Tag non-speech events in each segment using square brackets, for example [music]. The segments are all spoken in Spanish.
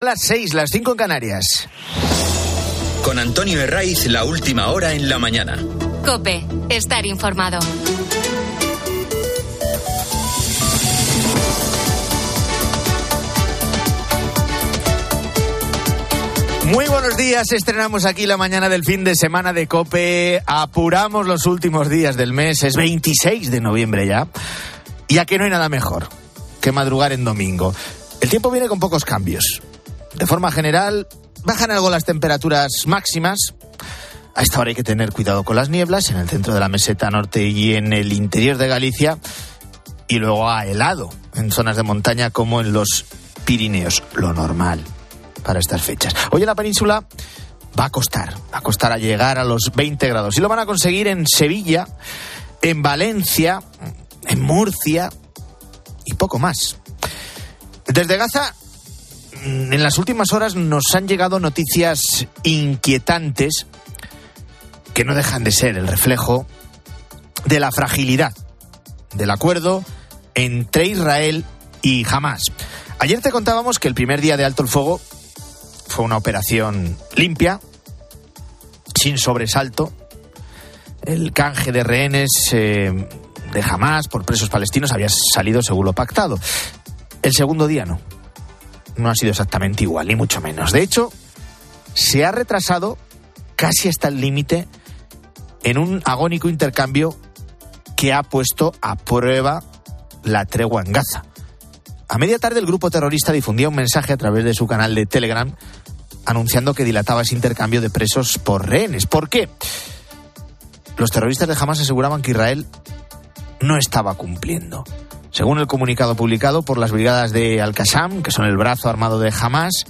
Las seis, las cinco en Canarias. Con Antonio Herraiz, la última hora en la mañana. Cope, estar informado. Muy buenos días, estrenamos aquí la mañana del fin de semana de Cope, apuramos los últimos días del mes, es 26 de noviembre ya, y aquí no hay nada mejor que madrugar en domingo. El tiempo viene con pocos cambios. De forma general, bajan algo las temperaturas máximas. A esta hora hay que tener cuidado con las nieblas en el centro de la meseta norte y en el interior de Galicia. Y luego ha helado en zonas de montaña como en los Pirineos, lo normal para estas fechas. Hoy en la península va a costar, va a costar a llegar a los 20 grados. Y lo van a conseguir en Sevilla, en Valencia, en Murcia y poco más. Desde Gaza en las últimas horas nos han llegado noticias inquietantes que no dejan de ser el reflejo de la fragilidad del acuerdo entre Israel y Hamas. Ayer te contábamos que el primer día de alto el fuego fue una operación limpia, sin sobresalto. El canje de rehenes eh, de Hamas por presos palestinos había salido según lo pactado. El segundo día no no ha sido exactamente igual, ni mucho menos. De hecho, se ha retrasado casi hasta el límite en un agónico intercambio que ha puesto a prueba la tregua en Gaza. A media tarde el grupo terrorista difundía un mensaje a través de su canal de Telegram anunciando que dilataba ese intercambio de presos por rehenes. ¿Por qué? Los terroristas de Hamas aseguraban que Israel no estaba cumpliendo. Según el comunicado publicado por las brigadas de Al-Qassam, que son el brazo armado de Hamas,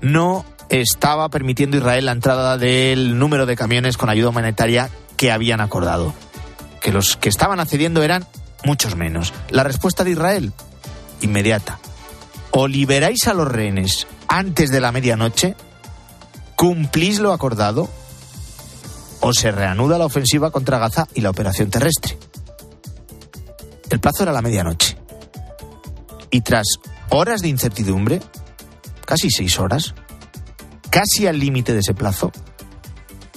no estaba permitiendo Israel la entrada del número de camiones con ayuda humanitaria que habían acordado. Que los que estaban accediendo eran muchos menos. La respuesta de Israel, inmediata. O liberáis a los rehenes antes de la medianoche, cumplís lo acordado, o se reanuda la ofensiva contra Gaza y la operación terrestre. El plazo era la medianoche. Y tras horas de incertidumbre, casi seis horas, casi al límite de ese plazo,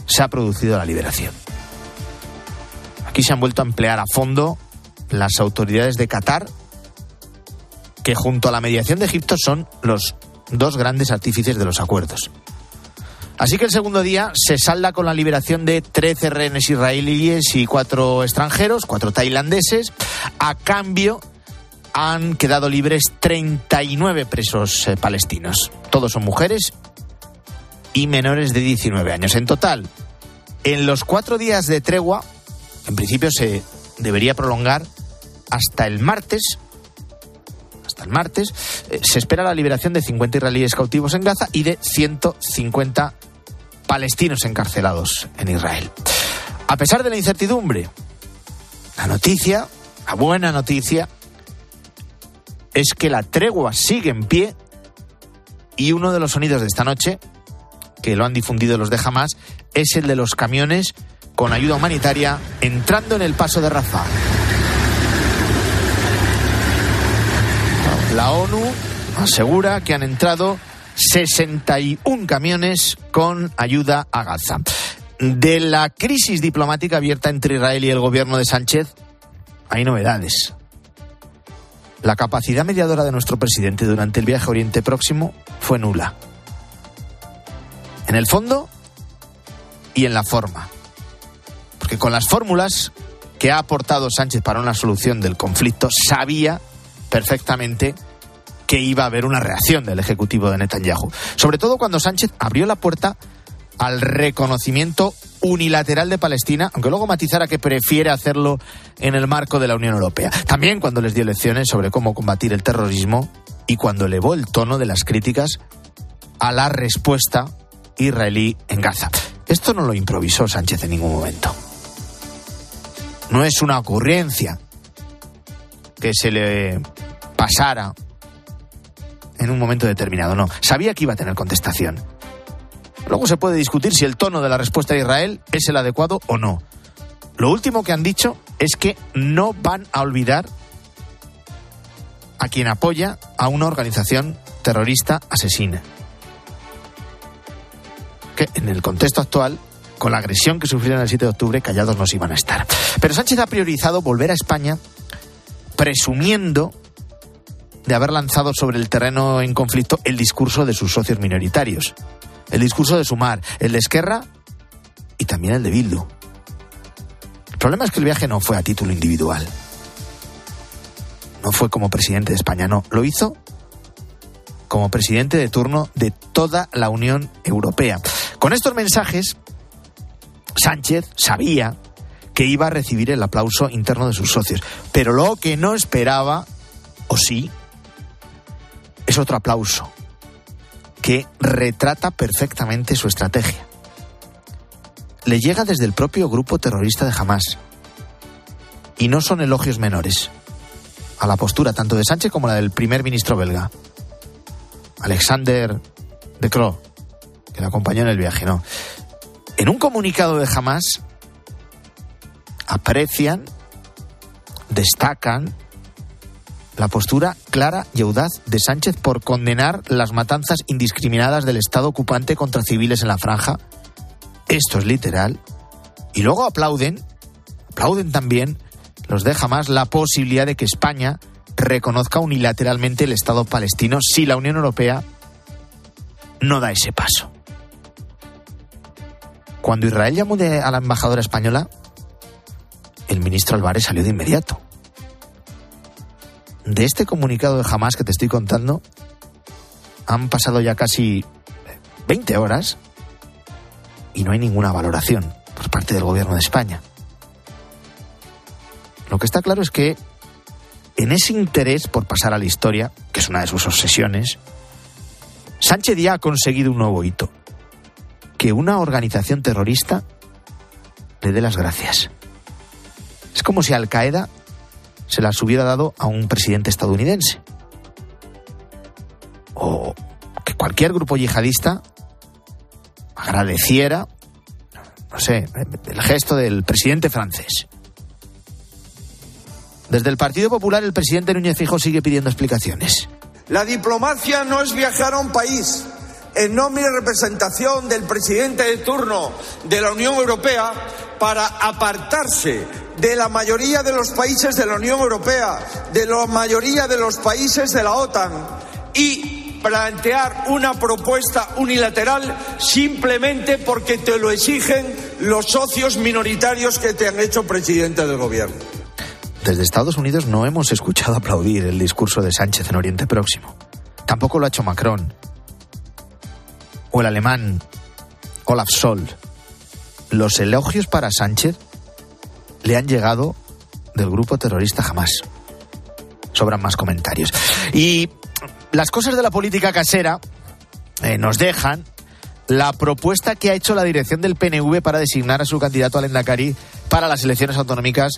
se ha producido la liberación. Aquí se han vuelto a emplear a fondo las autoridades de Qatar, que junto a la mediación de Egipto son los dos grandes artífices de los acuerdos. Así que el segundo día se salda con la liberación de 13 rehenes israelíes y cuatro extranjeros, cuatro tailandeses. A cambio, han quedado libres 39 presos eh, palestinos. Todos son mujeres y menores de 19 años. En total, en los cuatro días de tregua, en principio se debería prolongar hasta el martes. Hasta el martes eh, se espera la liberación de 50 israelíes cautivos en Gaza y de 150 palestinos encarcelados en Israel. A pesar de la incertidumbre, la noticia, la buena noticia, es que la tregua sigue en pie y uno de los sonidos de esta noche, que lo han difundido los de Hamas, es el de los camiones con ayuda humanitaria entrando en el paso de Rafah. La ONU asegura que han entrado 61 camiones con ayuda a Gaza. De la crisis diplomática abierta entre Israel y el gobierno de Sánchez, hay novedades. La capacidad mediadora de nuestro presidente durante el viaje a Oriente Próximo fue nula. En el fondo y en la forma. Porque con las fórmulas que ha aportado Sánchez para una solución del conflicto, sabía perfectamente que iba a haber una reacción del Ejecutivo de Netanyahu. Sobre todo cuando Sánchez abrió la puerta al reconocimiento unilateral de Palestina, aunque luego matizara que prefiere hacerlo en el marco de la Unión Europea. También cuando les dio lecciones sobre cómo combatir el terrorismo y cuando elevó el tono de las críticas a la respuesta israelí en Gaza. Esto no lo improvisó Sánchez en ningún momento. No es una ocurrencia que se le pasara en un momento determinado, no. Sabía que iba a tener contestación. Luego se puede discutir si el tono de la respuesta de Israel es el adecuado o no. Lo último que han dicho es que no van a olvidar a quien apoya a una organización terrorista asesina. Que en el contexto actual, con la agresión que sufrieron el 7 de octubre, callados nos iban a estar. Pero Sánchez ha priorizado volver a España presumiendo de haber lanzado sobre el terreno en conflicto el discurso de sus socios minoritarios. El discurso de Sumar, el de Esquerra y también el de Bildu. El problema es que el viaje no fue a título individual. No fue como presidente de España, no. Lo hizo como presidente de turno de toda la Unión Europea. Con estos mensajes, Sánchez sabía que iba a recibir el aplauso interno de sus socios. Pero lo que no esperaba, o sí, es otro aplauso que retrata perfectamente su estrategia. Le llega desde el propio grupo terrorista de Hamas. Y no son elogios menores a la postura tanto de Sánchez como la del primer ministro belga, Alexander de Croo, que le acompañó en el viaje, ¿no? En un comunicado de Hamas aprecian, destacan la postura clara y audaz de Sánchez por condenar las matanzas indiscriminadas del Estado ocupante contra civiles en la franja. Esto es literal. Y luego aplauden, aplauden también los deja más la posibilidad de que España reconozca unilateralmente el Estado palestino si la Unión Europea no da ese paso. Cuando Israel llamó a la embajadora española, el ministro Álvarez salió de inmediato de este comunicado de Hamas que te estoy contando, han pasado ya casi 20 horas y no hay ninguna valoración por parte del gobierno de España. Lo que está claro es que en ese interés por pasar a la historia, que es una de sus obsesiones, Sánchez ya ha conseguido un nuevo hito. Que una organización terrorista le dé las gracias. Es como si Al Qaeda se las hubiera dado a un presidente estadounidense. O que cualquier grupo yihadista agradeciera, no sé, el gesto del presidente francés. Desde el Partido Popular, el presidente Núñez Fijo sigue pidiendo explicaciones. La diplomacia no es viajar a un país en nombre y representación del presidente de turno de la Unión Europea para apartarse de la mayoría de los países de la Unión Europea, de la mayoría de los países de la OTAN y plantear una propuesta unilateral simplemente porque te lo exigen los socios minoritarios que te han hecho presidente del gobierno. Desde Estados Unidos no hemos escuchado aplaudir el discurso de Sánchez en Oriente Próximo. Tampoco lo ha hecho Macron o el alemán Olaf Scholz. Los elogios para Sánchez le han llegado del grupo terrorista jamás. Sobran más comentarios. Y las cosas de la política casera eh, nos dejan la propuesta que ha hecho la dirección del PNV para designar a su candidato al Endacari para las elecciones autonómicas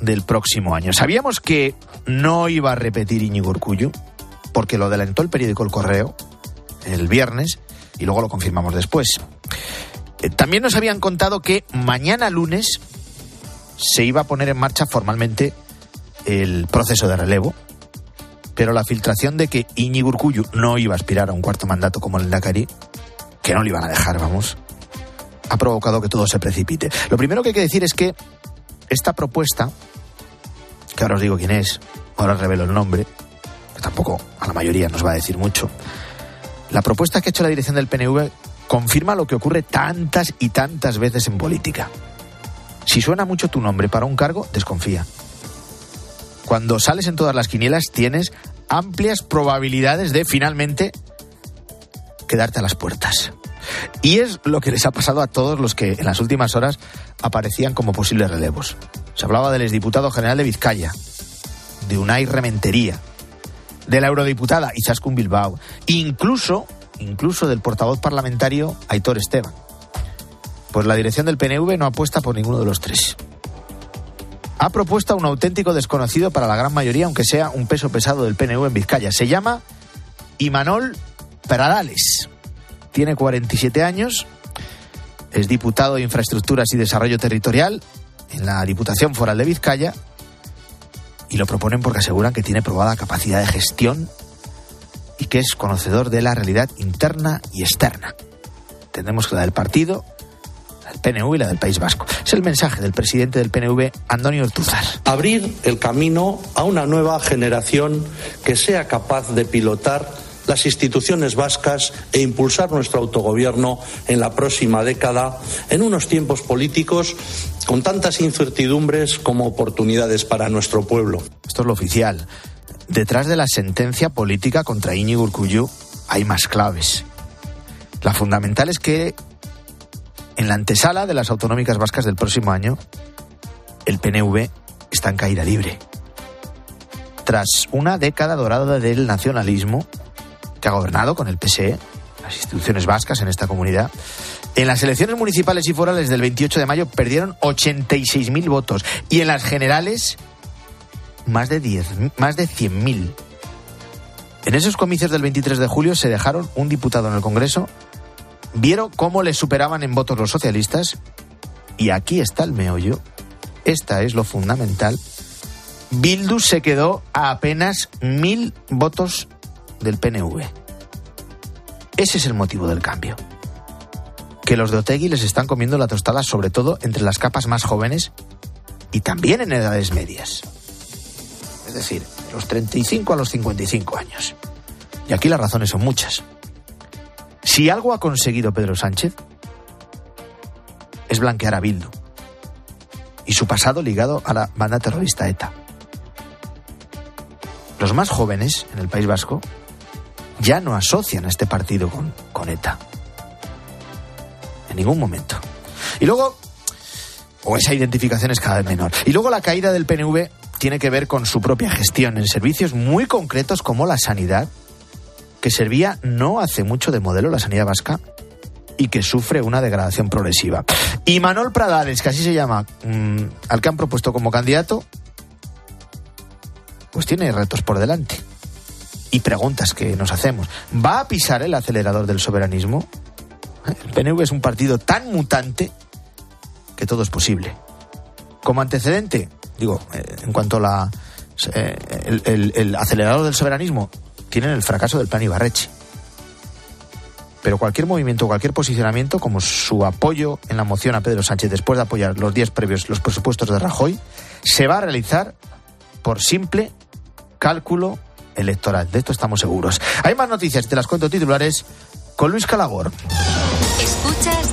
del próximo año. Sabíamos que no iba a repetir Íñigo Urcullu, porque lo adelantó el periódico El Correo el viernes y luego lo confirmamos después. Eh, también nos habían contado que mañana lunes se iba a poner en marcha formalmente el proceso de relevo, pero la filtración de que Iñigo Urcullu no iba a aspirar a un cuarto mandato como el Dakari, que no le iban a dejar, vamos, ha provocado que todo se precipite. Lo primero que hay que decir es que esta propuesta, que ahora os digo quién es, ahora os revelo el nombre, que tampoco a la mayoría nos va a decir mucho, la propuesta que ha hecho la dirección del PNV confirma lo que ocurre tantas y tantas veces en política si suena mucho tu nombre para un cargo, desconfía. Cuando sales en todas las quinielas tienes amplias probabilidades de finalmente quedarte a las puertas. Y es lo que les ha pasado a todos los que en las últimas horas aparecían como posibles relevos. Se hablaba del exdiputado general de Vizcaya, de Unai Rementería, de la eurodiputada Izaskun Bilbao, incluso, incluso del portavoz parlamentario Aitor Esteban. Pues la dirección del PNV no apuesta por ninguno de los tres. Ha propuesto a un auténtico desconocido para la gran mayoría, aunque sea un peso pesado del PNV en Vizcaya. Se llama Imanol Pradales. Tiene 47 años, es diputado de Infraestructuras y Desarrollo Territorial en la Diputación Foral de Vizcaya y lo proponen porque aseguran que tiene probada capacidad de gestión y que es conocedor de la realidad interna y externa. Entendemos que la del partido, del PNV y la del País Vasco. Es el mensaje del presidente del PNV, Antonio Ortuzar. Abrir el camino a una nueva generación que sea capaz de pilotar las instituciones vascas e impulsar nuestro autogobierno en la próxima década en unos tiempos políticos con tantas incertidumbres como oportunidades para nuestro pueblo. Esto es lo oficial. Detrás de la sentencia política contra Íñigo Urcullu hay más claves. La fundamental es que en la antesala de las autonómicas vascas del próximo año, el PNV está en caída libre. Tras una década dorada del nacionalismo, que ha gobernado con el PSE, las instituciones vascas en esta comunidad, en las elecciones municipales y forales del 28 de mayo perdieron 86.000 votos y en las generales más de 10, más de 100.000. En esos comicios del 23 de julio se dejaron un diputado en el Congreso, vieron cómo le superaban en votos los socialistas y aquí está el meollo. Esta es lo fundamental. Bildu se quedó a apenas mil votos del PNV. Ese es el motivo del cambio. Que los de Otegui les están comiendo la tostada, sobre todo entre las capas más jóvenes y también en edades medias. Es decir, de los 35 a los 55 años. Y aquí las razones son muchas. Si algo ha conseguido Pedro Sánchez, es blanquear a Bildu y su pasado ligado a la banda terrorista ETA. Los más jóvenes en el País Vasco ya no asocian a este partido con, con ETA. En ningún momento. Y luego, o esa identificación es cada vez menor. Y luego la caída del PNV tiene que ver con su propia gestión en servicios muy concretos como la sanidad, que servía no hace mucho de modelo la sanidad vasca y que sufre una degradación progresiva. Y Manuel Pradales, que así se llama, mmm, al que han propuesto como candidato, pues tiene retos por delante y preguntas que nos hacemos. ¿Va a pisar el acelerador del soberanismo? El PNV es un partido tan mutante que todo es posible. Como antecedente, digo, eh, en cuanto a la, eh, el, acelerador del soberanismo, tienen el fracaso del plan Ibarreche. Pero cualquier movimiento, cualquier posicionamiento, como su apoyo en la moción a Pedro Sánchez después de apoyar los días previos los presupuestos de Rajoy, se va a realizar por simple cálculo electoral. De esto estamos seguros. Hay más noticias, te las cuento titulares con Luis Calagor.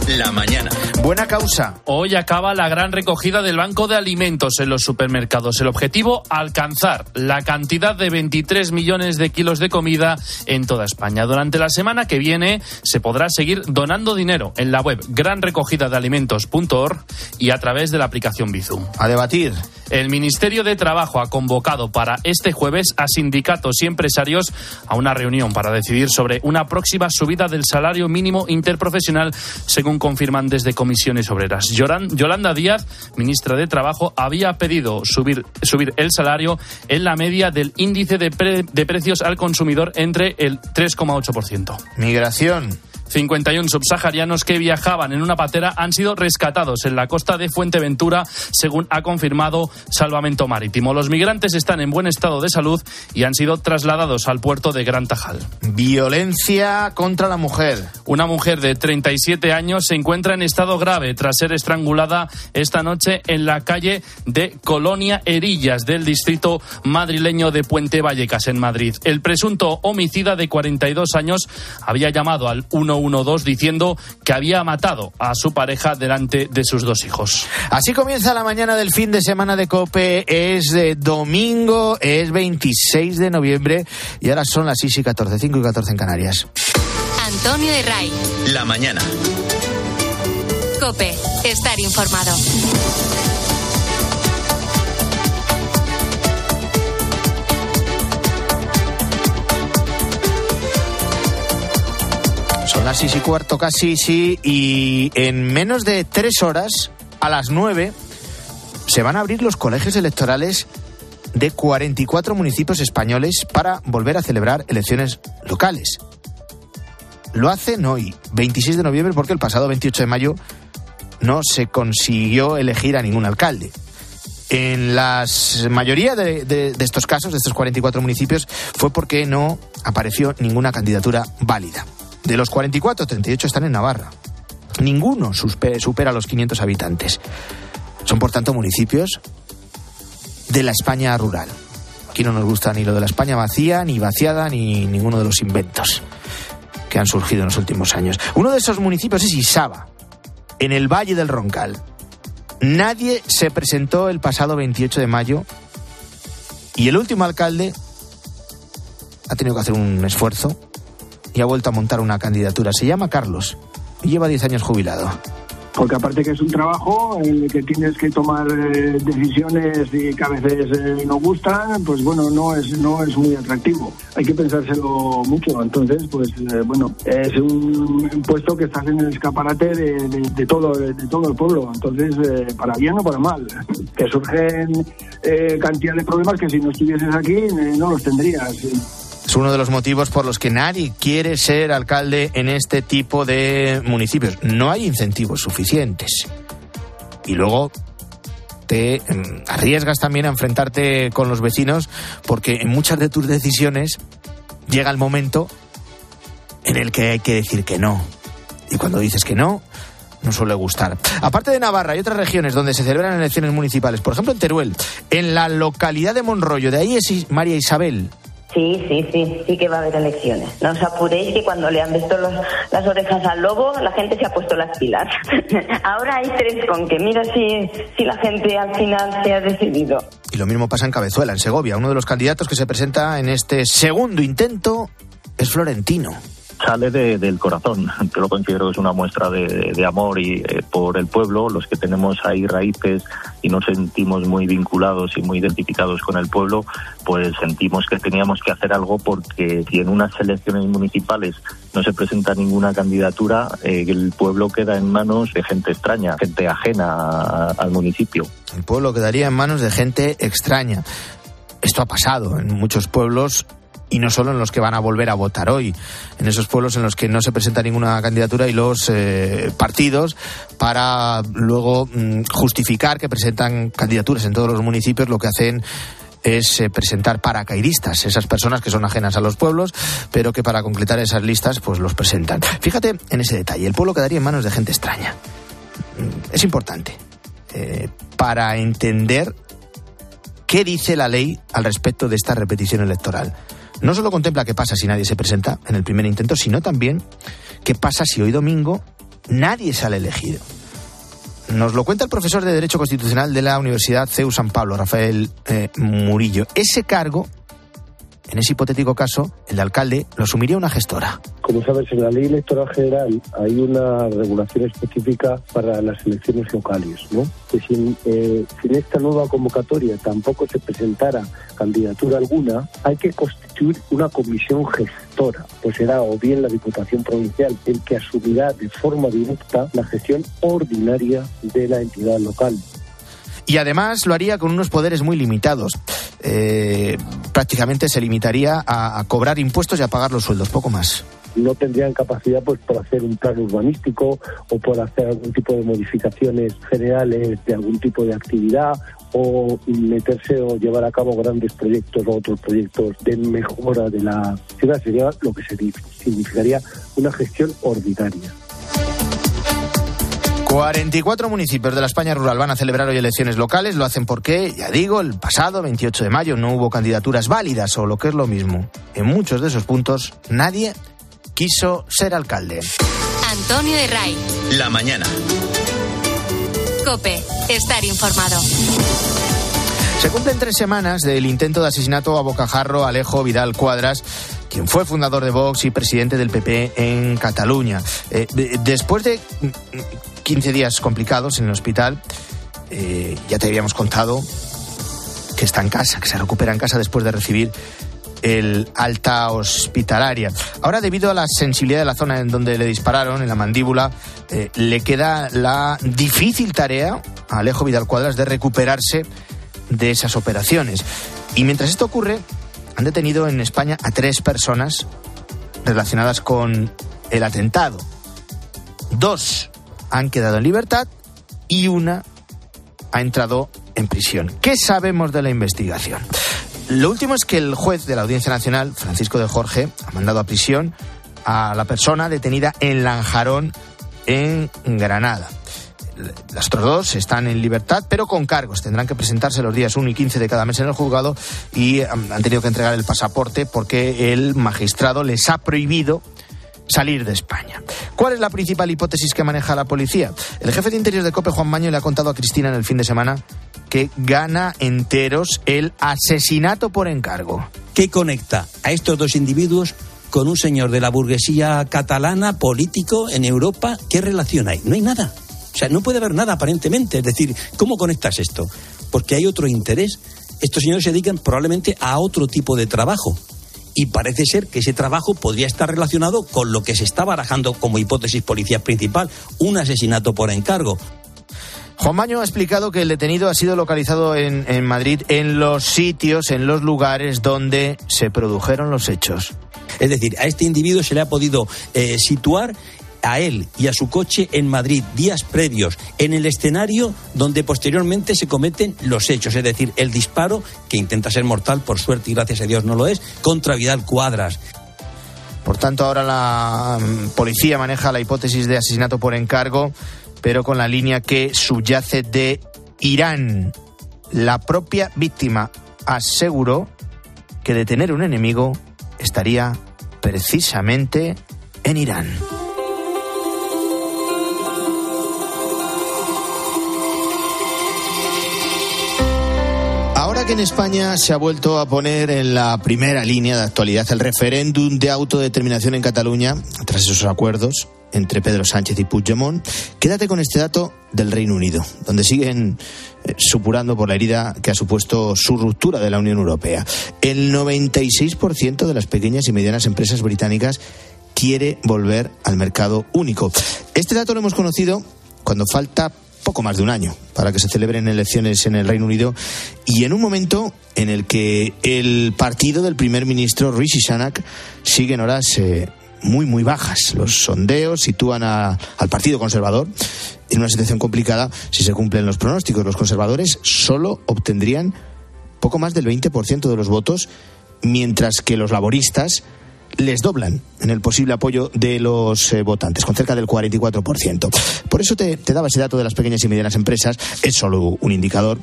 La mañana. Buena causa. Hoy acaba la gran recogida del Banco de Alimentos en los supermercados. El objetivo, alcanzar la cantidad de 23 millones de kilos de comida en toda España. Durante la semana que viene se podrá seguir donando dinero en la web granrecogidadealimentos.org y a través de la aplicación Bizum. A debatir. El Ministerio de Trabajo ha convocado para este jueves a sindicatos y empresarios a una reunión para decidir sobre una próxima subida del salario mínimo interprofesional, según confirman desde comisiones obreras. Yolanda Díaz, ministra de Trabajo, había pedido subir, subir el salario en la media del índice de, pre, de precios al consumidor entre el 3,8%. Migración. 51 subsaharianos que viajaban en una patera han sido rescatados en la costa de Fuenteventura, según ha confirmado Salvamento Marítimo. Los migrantes están en buen estado de salud y han sido trasladados al puerto de Gran Tajal. Violencia contra la mujer. Una mujer de 37 años se encuentra en estado grave tras ser estrangulada esta noche en la calle de Colonia Erillas del distrito madrileño de Puente Vallecas en Madrid. El presunto homicida de 42 años había llamado al 1 112 diciendo que había matado a su pareja delante de sus dos hijos. Así comienza la mañana del fin de semana de Cope. Es de domingo, es 26 de noviembre y ahora son las 6 y 14, 5 y 14 en Canarias. Antonio de Ray. La mañana. Cope, estar informado. Las seis y cuarto casi, sí, y en menos de tres horas, a las nueve, se van a abrir los colegios electorales de 44 municipios españoles para volver a celebrar elecciones locales. Lo hacen hoy, 26 de noviembre, porque el pasado 28 de mayo no se consiguió elegir a ningún alcalde. En la mayoría de, estos casos, de estos 44 municipios, fue porque no apareció ninguna candidatura válida. De los 44, 38 están en Navarra. Ninguno supera los 500 habitantes. Son, por tanto, municipios de la España rural. Aquí no nos gusta ni lo de la España vacía, ni vaciada, ni ninguno de los inventos que han surgido en los últimos años. Uno de esos municipios es Isaba, en el Valle del Roncal. Nadie se presentó el pasado 28 de mayo y el último alcalde ha tenido que hacer un esfuerzo y ha vuelto a montar una candidatura. Se llama Carlos y lleva 10 años jubilado porque aparte que es un trabajo en el que tienes que tomar eh, decisiones y que a veces eh, no gustan, pues bueno, no es no es muy atractivo. Hay que pensárselo mucho. Entonces, pues eh, bueno, es un, puesto que estás en el escaparate de, todo de, todo el pueblo. Entonces, para bien o para mal, que surgen cantidad de problemas que si no estuvieses aquí no los tendrías. Es uno de los motivos por los que nadie quiere ser alcalde en este tipo de municipios. No hay incentivos suficientes. Y luego te em, arriesgas también a enfrentarte con los vecinos porque en muchas de tus decisiones llega el momento en el que hay que decir que no. Y cuando dices que no, no suele gustar. Aparte de Navarra, hay otras regiones donde se celebran elecciones municipales. Por ejemplo, en Teruel, en la localidad de Monroyo. De ahí es María Isabel. Sí, sí, sí, sí que va a haber elecciones. No os apuréis que cuando le han visto las orejas al lobo, la gente se ha puesto las pilas. [laughs] Ahora hay tres con que mira si, si la gente al final se ha decidido. Y lo mismo pasa en Cabezuela, en Segovia. Uno de los candidatos que se presenta en este segundo intento es Florentino sale del corazón. Yo lo considero que es una muestra de, amor y eh, por el pueblo, los que tenemos ahí raíces y nos sentimos muy vinculados y muy identificados con el pueblo, pues sentimos que teníamos que hacer algo porque si en unas elecciones municipales no se presenta ninguna candidatura, eh, el pueblo queda en manos de gente extraña, gente ajena al municipio. El pueblo quedaría en manos de gente extraña. Esto ha pasado en muchos pueblos y no solo en los que van a volver a votar hoy, en esos pueblos en los que no se presenta ninguna candidatura y los eh, partidos para luego mm, justificar que presentan candidaturas en todos los municipios lo que hacen es eh, presentar paracaidistas, esas personas que son ajenas a los pueblos, pero que para completar esas listas pues los presentan. Fíjate en ese detalle, el pueblo quedaría en manos de gente extraña. Mm, es importante eh, para entender qué dice la ley al respecto de esta repetición electoral no solo contempla qué pasa si nadie se presenta en el primer intento, sino también qué pasa si hoy domingo nadie sale elegido. Nos lo cuenta el profesor de Derecho Constitucional de la Universidad CEU San Pablo, Rafael eh, Murillo. Ese cargo en ese hipotético caso, el alcalde lo asumiría una gestora. Como sabes, en la ley electoral general hay una regulación específica para las elecciones locales, ¿no? Que si, eh, en esta nueva convocatoria tampoco se presentara candidatura alguna, hay que constituir una comisión gestora, pues será o bien la Diputación Provincial el que asumirá de forma directa la gestión ordinaria de la entidad local y además lo haría con unos poderes muy limitados. Eh, prácticamente se limitaría a, cobrar impuestos y a pagar los sueldos, poco más no tendrían capacidad pues por hacer un plan urbanístico o por hacer algún tipo de modificaciones generales de algún tipo de actividad o meterse o llevar a cabo grandes proyectos o otros proyectos de mejora de la ciudad sería lo que significaría una gestión ordinaria. 44 municipios de la España rural van a celebrar hoy elecciones locales. Lo hacen porque, ya digo, el pasado 28 de mayo no hubo candidaturas válidas o lo que es lo mismo. En muchos de esos puntos nadie quiso ser alcalde. Antonio de Ray. La mañana. Cope, estar informado. Se cumplen tres semanas del intento de asesinato a bocajarro Alejo Vidal Cuadras quien fue fundador de Vox y presidente del PP en Cataluña. Eh, después de 15 días complicados en el hospital, eh, ya te habíamos contado que está en casa, que se recupera en casa después de recibir el alta hospitalaria. Ahora, debido a la sensibilidad de la zona en donde le dispararon, en la mandíbula, eh, le queda la difícil tarea a Alejo Vidal Cuadras de recuperarse de esas operaciones. Y mientras esto ocurre, han detenido en España a tres personas relacionadas con el atentado. Dos han quedado en libertad y una ha entrado en prisión. ¿Qué sabemos de la investigación? Lo último es que el juez de la Audiencia Nacional, Francisco de Jorge, ha mandado a prisión a la persona detenida en Lanjarón, en Granada. Las otros dos están en libertad, pero con cargos. Tendrán que presentarse los días 1 y 15 de cada mes en el juzgado y um, han tenido que entregar el pasaporte porque el magistrado les ha prohibido salir de España. ¿Cuál es la principal hipótesis que maneja la policía? El jefe de Interior de COPE, Juan Maño, le ha contado a Cristina en el fin de semana que gana enteros el asesinato por encargo. ¿Qué conecta a estos dos individuos con un señor de la burguesía catalana, político, en Europa? ¿Qué relación hay? No hay nada. O sea, no puede haber nada aparentemente. Es decir, ¿cómo conectas esto? Porque hay otro interés. Estos señores se dedican probablemente a otro tipo de trabajo. Y parece ser que ese trabajo podría estar relacionado con lo que se está barajando como hipótesis policial principal, un asesinato por encargo. Juan Maño ha explicado que el detenido ha sido localizado en, en, Madrid en los sitios, en los lugares donde se produjeron los hechos. Es decir, a este individuo se le ha podido eh, situar a él y a su coche en Madrid días previos, en el escenario donde posteriormente se cometen los hechos, es decir, el disparo, que intenta ser mortal, por suerte y gracias a Dios no lo es, contra Vidal Cuadras. Por tanto, ahora la mm, policía maneja la hipótesis de asesinato por encargo pero con la línea que subyace de Irán. La propia víctima aseguró que detener un enemigo estaría precisamente en Irán. Que en España se ha vuelto a poner en la primera línea de actualidad el referéndum de autodeterminación en Cataluña, tras esos acuerdos, entre Pedro Sánchez y Puigdemont. Quédate con este dato del Reino Unido, donde siguen eh, supurando por la herida que ha supuesto su ruptura de la Unión Europea. El 96% de las pequeñas y medianas empresas británicas quiere volver al mercado único. Este dato lo hemos conocido cuando falta poco más de un año para que se celebren elecciones en el Reino Unido y en un momento en el que el partido del primer ministro Rishi Sunak sigue en horas eh, muy, muy bajas. Los sondeos sitúan al Partido Conservador en una situación complicada si se cumplen los pronósticos. Los conservadores solo obtendrían poco más del 20% de los votos, mientras que los laboristas les doblan en el posible apoyo de los eh, votantes, con cerca del 44%. Por eso te, te daba ese dato de las pequeñas y medianas empresas, es solo un indicador,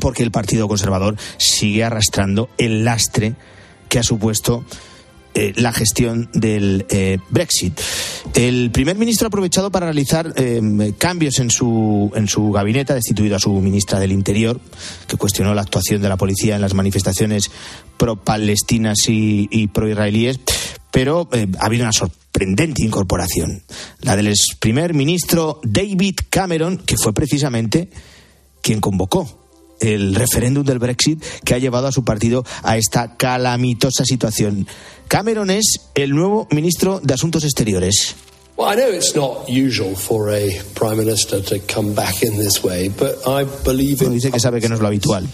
porque el Partido Conservador sigue arrastrando el lastre que ha supuesto eh, la gestión del eh, Brexit. El primer ministro ha aprovechado para realizar eh, cambios en su, en su gabinete, ha destituido a su ministra del Interior, que cuestionó la actuación de la policía en las manifestaciones pro-palestinas y, pro-israelíes, pero ha habido una sorprendente incorporación, la del primer ministro David Cameron, que fue precisamente quien convocó el referéndum del Brexit que ha llevado a su partido a esta calamitosa situación. Cameron es el nuevo ministro de Asuntos Exteriores. dice que sabe que no es lo habitual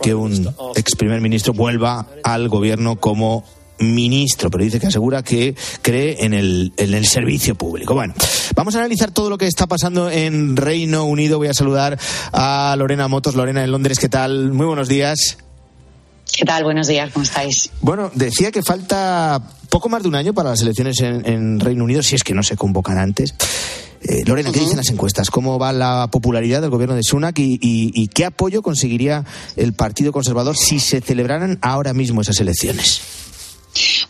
que un ex primer ministro vuelva al gobierno como ministro, pero dice que asegura que cree en el, en el servicio público. Bueno, vamos a analizar todo lo que está pasando en Reino Unido. Voy a saludar a Lorena Motos. Lorena, en Londres, ¿qué tal? Muy buenos días. ¿Qué tal? Buenos días, ¿cómo estáis? Bueno, decía que falta poco más de un año para las elecciones en, Reino Unido, si es que no se convocan antes. Eh, Lorena, ¿qué dicen las encuestas? ¿Cómo va la popularidad del gobierno de Sunak y qué apoyo conseguiría el Partido Conservador si se celebraran ahora mismo esas elecciones?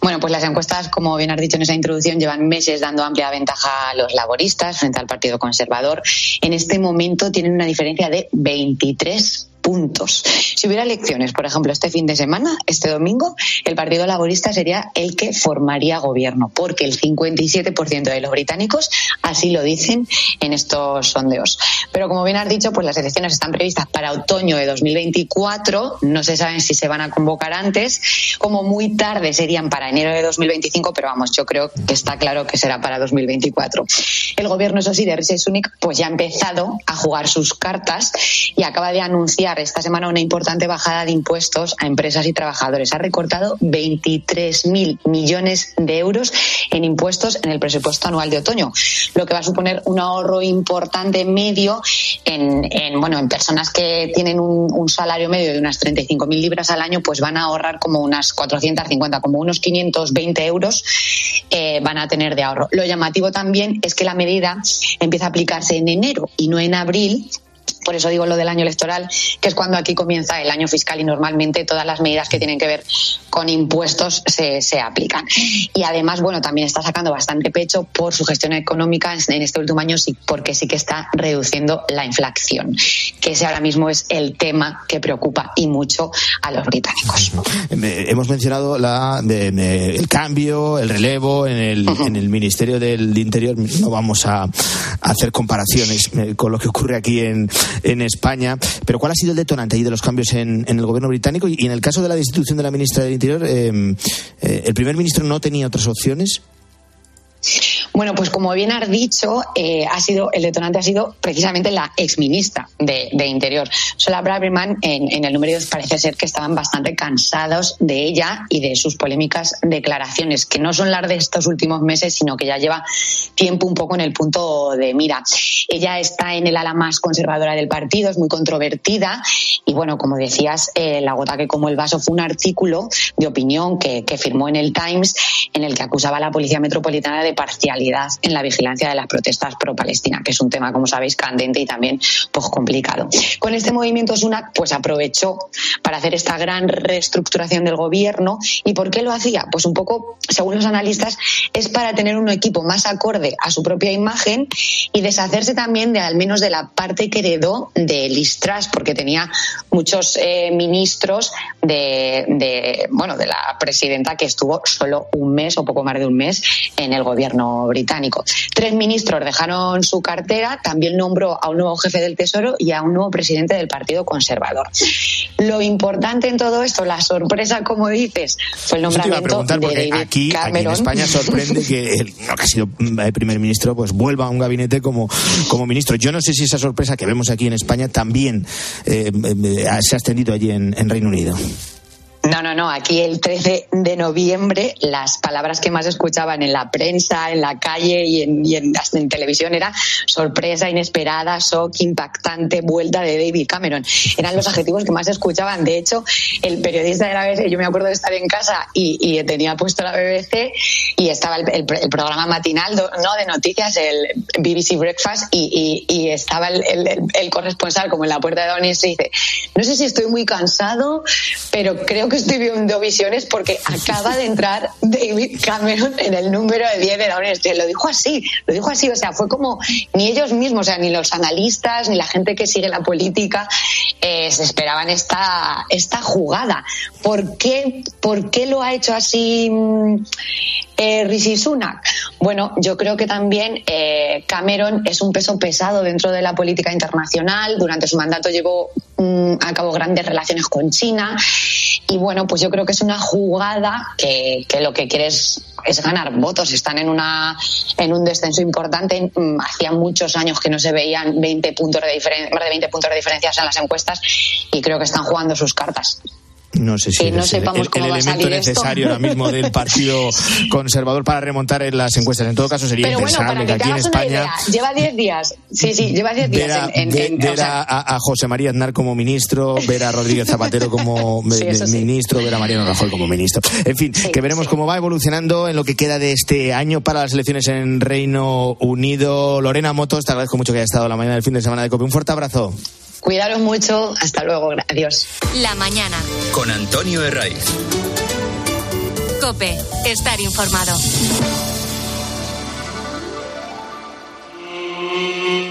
Bueno, pues las encuestas, como bien has dicho en esa introducción, llevan meses dando amplia ventaja a los laboristas frente al Partido Conservador. En este momento tienen una diferencia de 23 puntos. Si hubiera elecciones, por ejemplo, este fin de semana, este domingo, el Partido Laborista sería el que formaría gobierno, porque el 57% de los británicos así lo dicen en estos sondeos. Pero como bien has dicho, pues las elecciones están previstas para otoño de 2024, no se saben si se van a convocar antes, como muy tarde serían para enero de 2025, pero vamos, yo creo que está claro que será para 2024. El gobierno, eso sí, de Rishi Sunak, pues ya ha empezado a jugar sus cartas y acaba de anunciar esta semana una importante bajada de impuestos a empresas y trabajadores. Ha recortado 23.000 millones de euros en impuestos en el presupuesto anual de otoño, lo que va a suponer un ahorro importante medio en, bueno, en personas que tienen un, un salario medio de unas 35.000 libras al año, pues van a ahorrar como unas 450, como unos 520 euros eh, van a tener de ahorro. Lo llamativo también es que la medida empieza a aplicarse en enero y no en abril, por eso digo lo del año electoral, que es cuando aquí comienza el año fiscal y normalmente todas las medidas que tienen que ver con impuestos se, se aplican. Y además, bueno, también está sacando bastante pecho por su gestión económica en este último año, sí, porque sí que está reduciendo la inflación, que ese ahora mismo es el tema que preocupa y mucho a los británicos. Hemos mencionado la, de, de, el cambio, el relevo en el, en el Ministerio del Interior. No vamos a, a hacer comparaciones eh, con lo que ocurre aquí en, en España. Pero ¿cuál ha sido el detonante ahí de los cambios en, el gobierno británico? Y, en el caso de la destitución de la ministra del Interior, eh, eh, ¿el primer ministro no tenía otras opciones? Bueno, pues como bien has dicho, eh, ha sido el detonante ha sido precisamente la exministra de, Interior. Sola Braverman, en, en, el número 2 parece ser que estaban bastante cansados de ella y de sus polémicas declaraciones, que no son las de estos últimos meses, sino que ya lleva tiempo un poco en el punto de mira. Ella está en el ala más conservadora del partido, es muy controvertida y bueno, como decías, eh, la gota que como el vaso fue un artículo de opinión que, que firmó en el Times en el que acusaba a la Policía Metropolitana de parcialidad en la vigilancia de las protestas pro-Palestina, que es un tema, como sabéis, candente y también pues, complicado. Con este movimiento Sunak pues aprovechó para hacer esta gran reestructuración del gobierno. ¿Y por qué lo hacía? Pues un poco, según los analistas, es para tener un equipo más acorde a su propia imagen y deshacerse también de al menos de la parte que heredó de Listras, porque tenía muchos eh, ministros de, de, bueno, de la presidenta que estuvo solo un mes o poco más de un mes en el gobierno británico. Tres ministros dejaron su cartera, también nombró a un nuevo jefe del Tesoro y a un nuevo presidente del Partido Conservador. Lo importante en todo esto, la sorpresa, como dices, fue el nombramiento de David aquí, Cameron. aquí en España sorprende que el no, que ha sido el primer ministro pues vuelva a un gabinete como, como ministro. Yo no sé si esa sorpresa que vemos aquí en España también eh, se ha extendido allí en, en Reino Unido. No, no, no. Aquí el 13 de noviembre las palabras que más escuchaban en la prensa, en la calle y en, y en, televisión era sorpresa, inesperada, shock, impactante, vuelta de David Cameron. Eran los adjetivos que más escuchaban. De hecho, el periodista de la BBC, yo me acuerdo de estar en casa y, tenía puesto la BBC y estaba el, el, programa matinal no de noticias, el BBC Breakfast, y, estaba el, corresponsal como en la puerta de Downing y dice, no sé si estoy muy cansado, pero creo que estoy viendo visiones porque [laughs] acaba de entrar David Cameron en el número de 10 de Downing Street. Lo dijo así, lo dijo así, o sea, fue como ni ellos mismos, o sea, ni los analistas, ni la gente que sigue la política eh, se esperaban esta, esta jugada. ¿Por qué, ¿Por qué lo ha hecho así eh, Rishi Sunak? Bueno, yo creo que también eh, Cameron es un peso pesado dentro de la política internacional. Durante su mandato llevó mm, a cabo grandes relaciones con China y bueno, pues yo creo que es una jugada que, que lo que quieres es ganar votos. Están en una en un descenso importante. Hacía muchos años que no se veían 20 puntos de diferencia, más de 20 puntos de diferencias en las encuestas y creo que están jugando sus cartas. No sé si que no es el, sepamos cómo el va a elemento salir necesario esto. ahora mismo del [laughs] Partido Conservador para remontar en las encuestas. En todo caso, sería Pero bueno, impensable para que aquí en España lleva 10 días. Sí, sí, lleva 10 días ver a, en, en, ve- en- ver o sea, a- a José María Aznar como ministro, ver a Rodríguez [laughs] Zapatero como Sí, sí. ministro, ver a Mariano Rajoy como ministro. En fin, que veremos cómo va evolucionando en lo que queda de este año para las elecciones en Reino Unido. Lorena Motos, te agradezco mucho que hayas estado la mañana del fin de semana de COPE. Un fuerte abrazo. Cuidaros mucho. Hasta luego. Adiós. La mañana. Con Antonio Herraiz. Cope. Estar informado.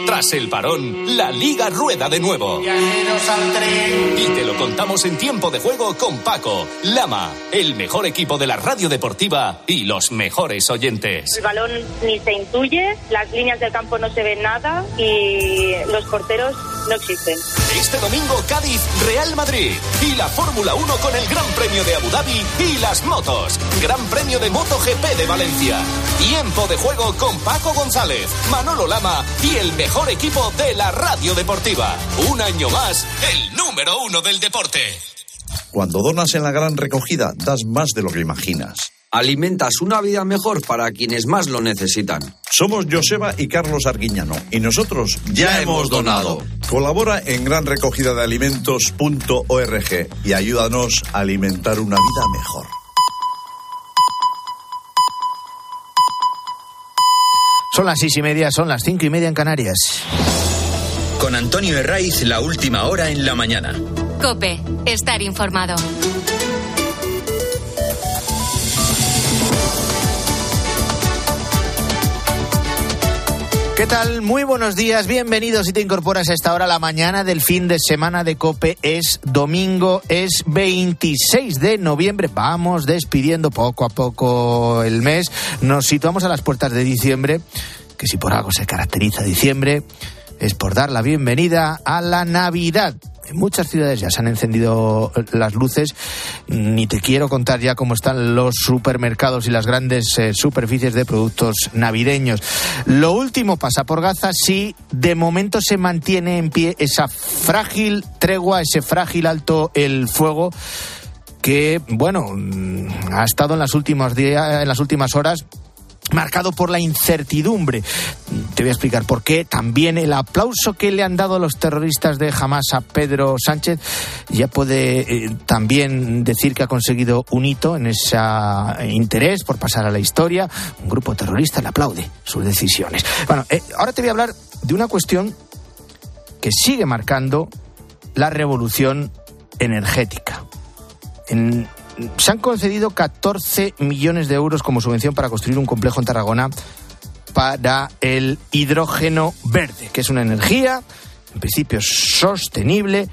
Tras el parón, la liga rueda de nuevo. Y te lo contamos en tiempo de juego con Paco, Lama, el mejor equipo de la radio deportiva y los mejores oyentes. El balón ni se intuye, las líneas del campo no se ven nada y los porteros no existen. Este domingo Cádiz, Real Madrid. Y la Fórmula 1 con el Gran Premio de Abu Dhabi y las motos. Gran Premio de MotoGP de Valencia. Tiempo de juego con Paco González, Manolo Lama y el mejor equipo de la radio deportiva. Un año más, el número uno del deporte. Cuando donas en la gran recogida, das más de lo que imaginas. Alimentas una vida mejor para quienes más lo necesitan. Somos Joseba y Carlos Arguiñano y nosotros ya, hemos donado. Colabora en granrecogidadealimentos.org y ayúdanos a alimentar una vida mejor. Son las seis y media, son las cinco y media en Canarias. Con Antonio Herraiz, la última hora en la mañana. Cope, estar informado. ¿Qué tal? Muy buenos días, bienvenidos si te incorporas a esta hora. La mañana del fin de semana de Cope es domingo, es 26 de noviembre. Vamos despidiendo poco a poco el mes. Nos situamos a las puertas de diciembre, que si por algo se caracteriza diciembre, es por dar la bienvenida a la Navidad. En muchas ciudades ya se han encendido las luces. Ni te quiero contar ya cómo están los supermercados y las grandes eh, superficies de productos navideños. Lo último pasa por Gaza si de momento se mantiene en pie esa frágil tregua, ese frágil alto el fuego que, bueno, mm, ha estado en las últimas días, en las últimas horas marcado por la incertidumbre. Te voy a explicar por qué. También el aplauso que le han dado los terroristas de Hamas a Pedro Sánchez ya puede eh, también decir que ha conseguido un hito en ese interés por pasar a la historia. Un grupo terrorista le aplaude sus decisiones. Bueno, eh, ahora te voy a hablar de una cuestión que sigue marcando la revolución energética. En se han concedido 14 millones de euros como subvención para construir un complejo en Tarragona para el hidrógeno verde, que es una energía, en principio, sostenible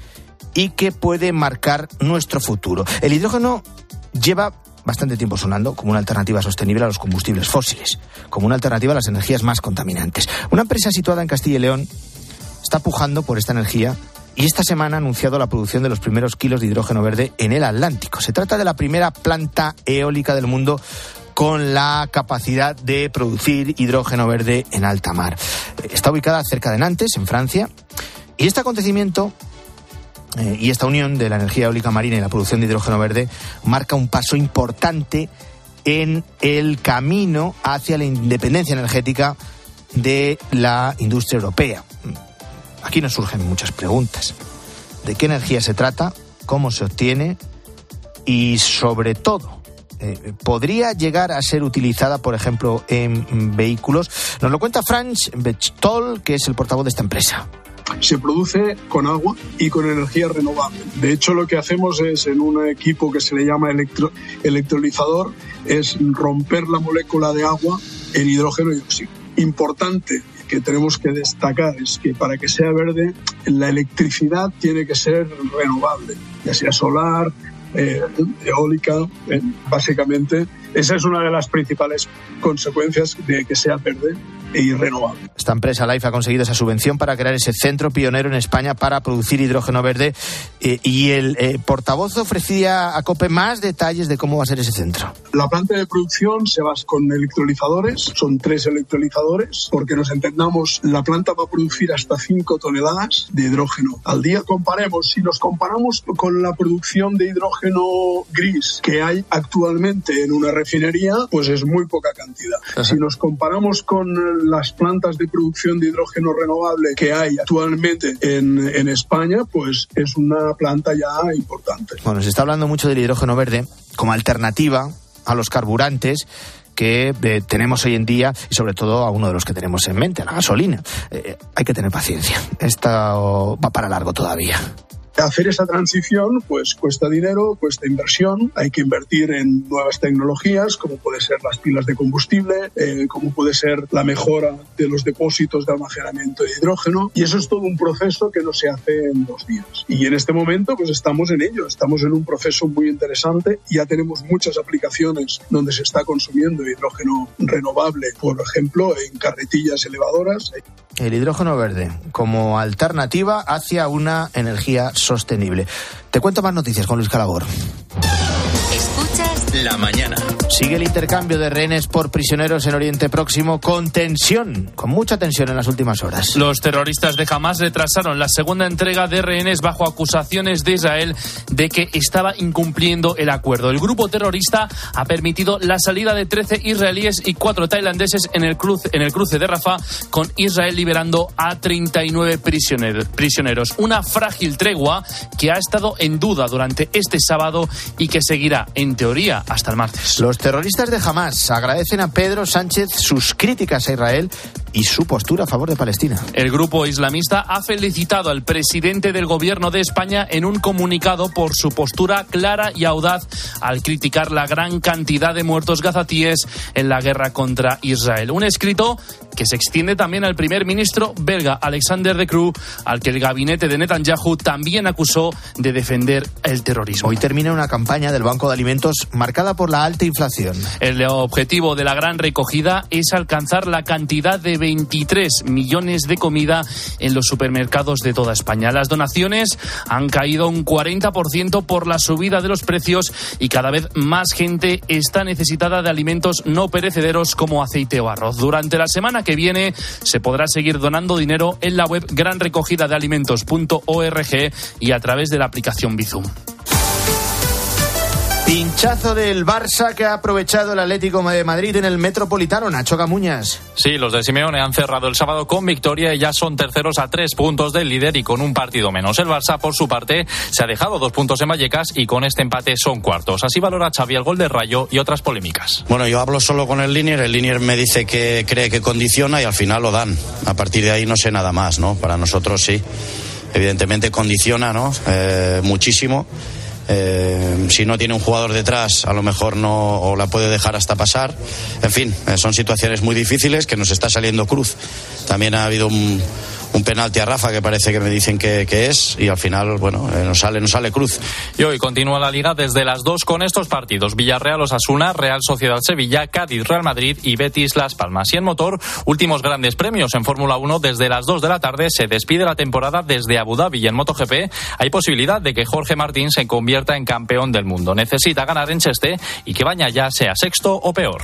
y que puede marcar nuestro futuro. El hidrógeno lleva bastante tiempo sonando como una alternativa sostenible a los combustibles fósiles, como una alternativa a las energías más contaminantes. Una empresa situada en Castilla y León está pujando por esta energía y esta semana ha anunciado la producción de los primeros kilos de hidrógeno verde en el Atlántico. Se trata de la primera planta eólica del mundo con la capacidad de producir hidrógeno verde en alta mar. Está ubicada cerca de Nantes, en Francia, y este acontecimiento eh, y esta unión de la energía eólica marina y la producción de hidrógeno verde marca un paso importante en el camino hacia la independencia energética de la industria europea. Aquí nos surgen muchas preguntas. ¿De qué energía se trata? ¿Cómo se obtiene? Y sobre todo, eh, ¿podría llegar a ser utilizada, por ejemplo, en vehículos? Nos lo cuenta Franz Bechtol, que es el portavoz de esta empresa se produce con agua y con energía renovable. De hecho, lo que hacemos es en un equipo que se le llama electro, electrolizador, es romper la molécula de agua en hidrógeno y oxígeno. Importante que tenemos que destacar es que para que sea verde, la electricidad tiene que ser renovable, ya sea solar, eh, eólica, eh, básicamente. Esa es una de las principales consecuencias de que sea verde y renovable. Esta empresa Life ha conseguido esa subvención para crear ese centro pionero en España para producir hidrógeno verde eh, y el eh, portavoz ofrecía a COPE más detalles de cómo va a ser ese centro. La planta de producción se basa con electrolizadores, son tres electrolizadores, porque nos entendamos, la planta va a producir hasta 5 toneladas de hidrógeno al día. Comparemos, si nos comparamos con la producción de hidrógeno gris que hay actualmente en una refinería, pues es muy poca cantidad. Si nos comparamos con las plantas de producción de hidrógeno renovable que hay actualmente en, en España, pues es una planta ya importante. Bueno, se está hablando mucho del hidrógeno verde como alternativa a los carburantes que eh, tenemos hoy en día y sobre todo a uno de los que tenemos en mente, la gasolina. Eh, hay que tener paciencia. Esto va para largo todavía. Hacer esa transición pues cuesta dinero, cuesta inversión, hay que invertir en nuevas tecnologías como puede ser las pilas de combustible, eh, como puede ser la mejora de los depósitos de almacenamiento de hidrógeno y eso es todo un proceso que no se hace en dos días. Y en este momento pues estamos en ello, estamos en un proceso muy interesante, ya tenemos muchas aplicaciones donde se está consumiendo hidrógeno renovable, por ejemplo en carretillas elevadoras. el hidrógeno verde como alternativa hacia una energía sostenible. Te cuento más noticias con Luis Calabor. Escuchas La mañana. Sigue el intercambio de rehenes por prisioneros en Oriente Próximo con tensión, con mucha tensión en las últimas horas. Los terroristas de Hamas retrasaron la segunda entrega de rehenes bajo acusaciones de Israel de que estaba incumpliendo el acuerdo. El grupo terrorista ha permitido la salida de 13 israelíes y 4 tailandeses en el cruce, en el cruce de Rafah, con Israel liberando a 39 prisioneros, prisioneros. Una frágil tregua que ha estado en duda durante este sábado y que seguirá, en teoría, hasta el martes. Los terroristas de Hamas agradecen a Pedro Sánchez sus críticas a Israel y su postura a favor de Palestina. El grupo islamista ha felicitado al presidente del gobierno de España en un comunicado por su postura clara y audaz al criticar la gran cantidad de muertos gazatíes en la guerra contra Israel. Un escrito que se extiende también al primer ministro belga Alexander de Croo, al que el gabinete de Netanyahu también acusó de defender el terrorismo. Hoy termina una campaña del Banco de Alimentos marcada por la alta inflación. El objetivo de la gran recogida es alcanzar la cantidad de 23 millones de comida en los supermercados de toda España. Las donaciones han caído un 40% por la subida de los precios y cada vez más gente está necesitada de alimentos no perecederos como aceite o arroz. Durante la semana que viene se podrá seguir donando dinero en la web granrecogidadealimentos.org y a través de la aplicación Bizum. Pinchazo del Barça que ha aprovechado el Atlético de Madrid en el Metropolitano, Nacho Camuñas. Sí, los de Simeone han cerrado el sábado con victoria y ya son terceros a tres puntos del líder y con un partido menos. El Barça, por su parte, se ha dejado dos puntos en Vallecas y con este empate son cuartos. Así valora Xavi el gol de Rayo y otras polémicas. Bueno, yo hablo solo con el Linier, el Linier me dice que cree que condiciona y al final lo dan. A partir de ahí no sé nada más, ¿no? Para nosotros sí. Evidentemente condiciona, ¿no? Eh, muchísimo. Eh, si no tiene un jugador detrás, a lo mejor no o la puede dejar hasta pasar. En fin, eh, son situaciones muy difíciles que nos está saliendo cruz. También ha habido un, un penalti a Rafa que parece que me dicen que, es y al final, bueno, eh, nos sale, nos sale cruz. Y hoy continúa la liga desde las dos con estos partidos: Villarreal Osasuna, Real Sociedad Sevilla, Cádiz Real Madrid y Betis Las Palmas. Y en motor, últimos grandes premios en Fórmula 1 desde las 2 de la tarde. Se despide la temporada desde Abu Dhabi y en MotoGP hay posibilidad de que Jorge Martín se convierta en campeón del mundo. Necesita ganar en Cheste y que Baña ya sea sexto o peor.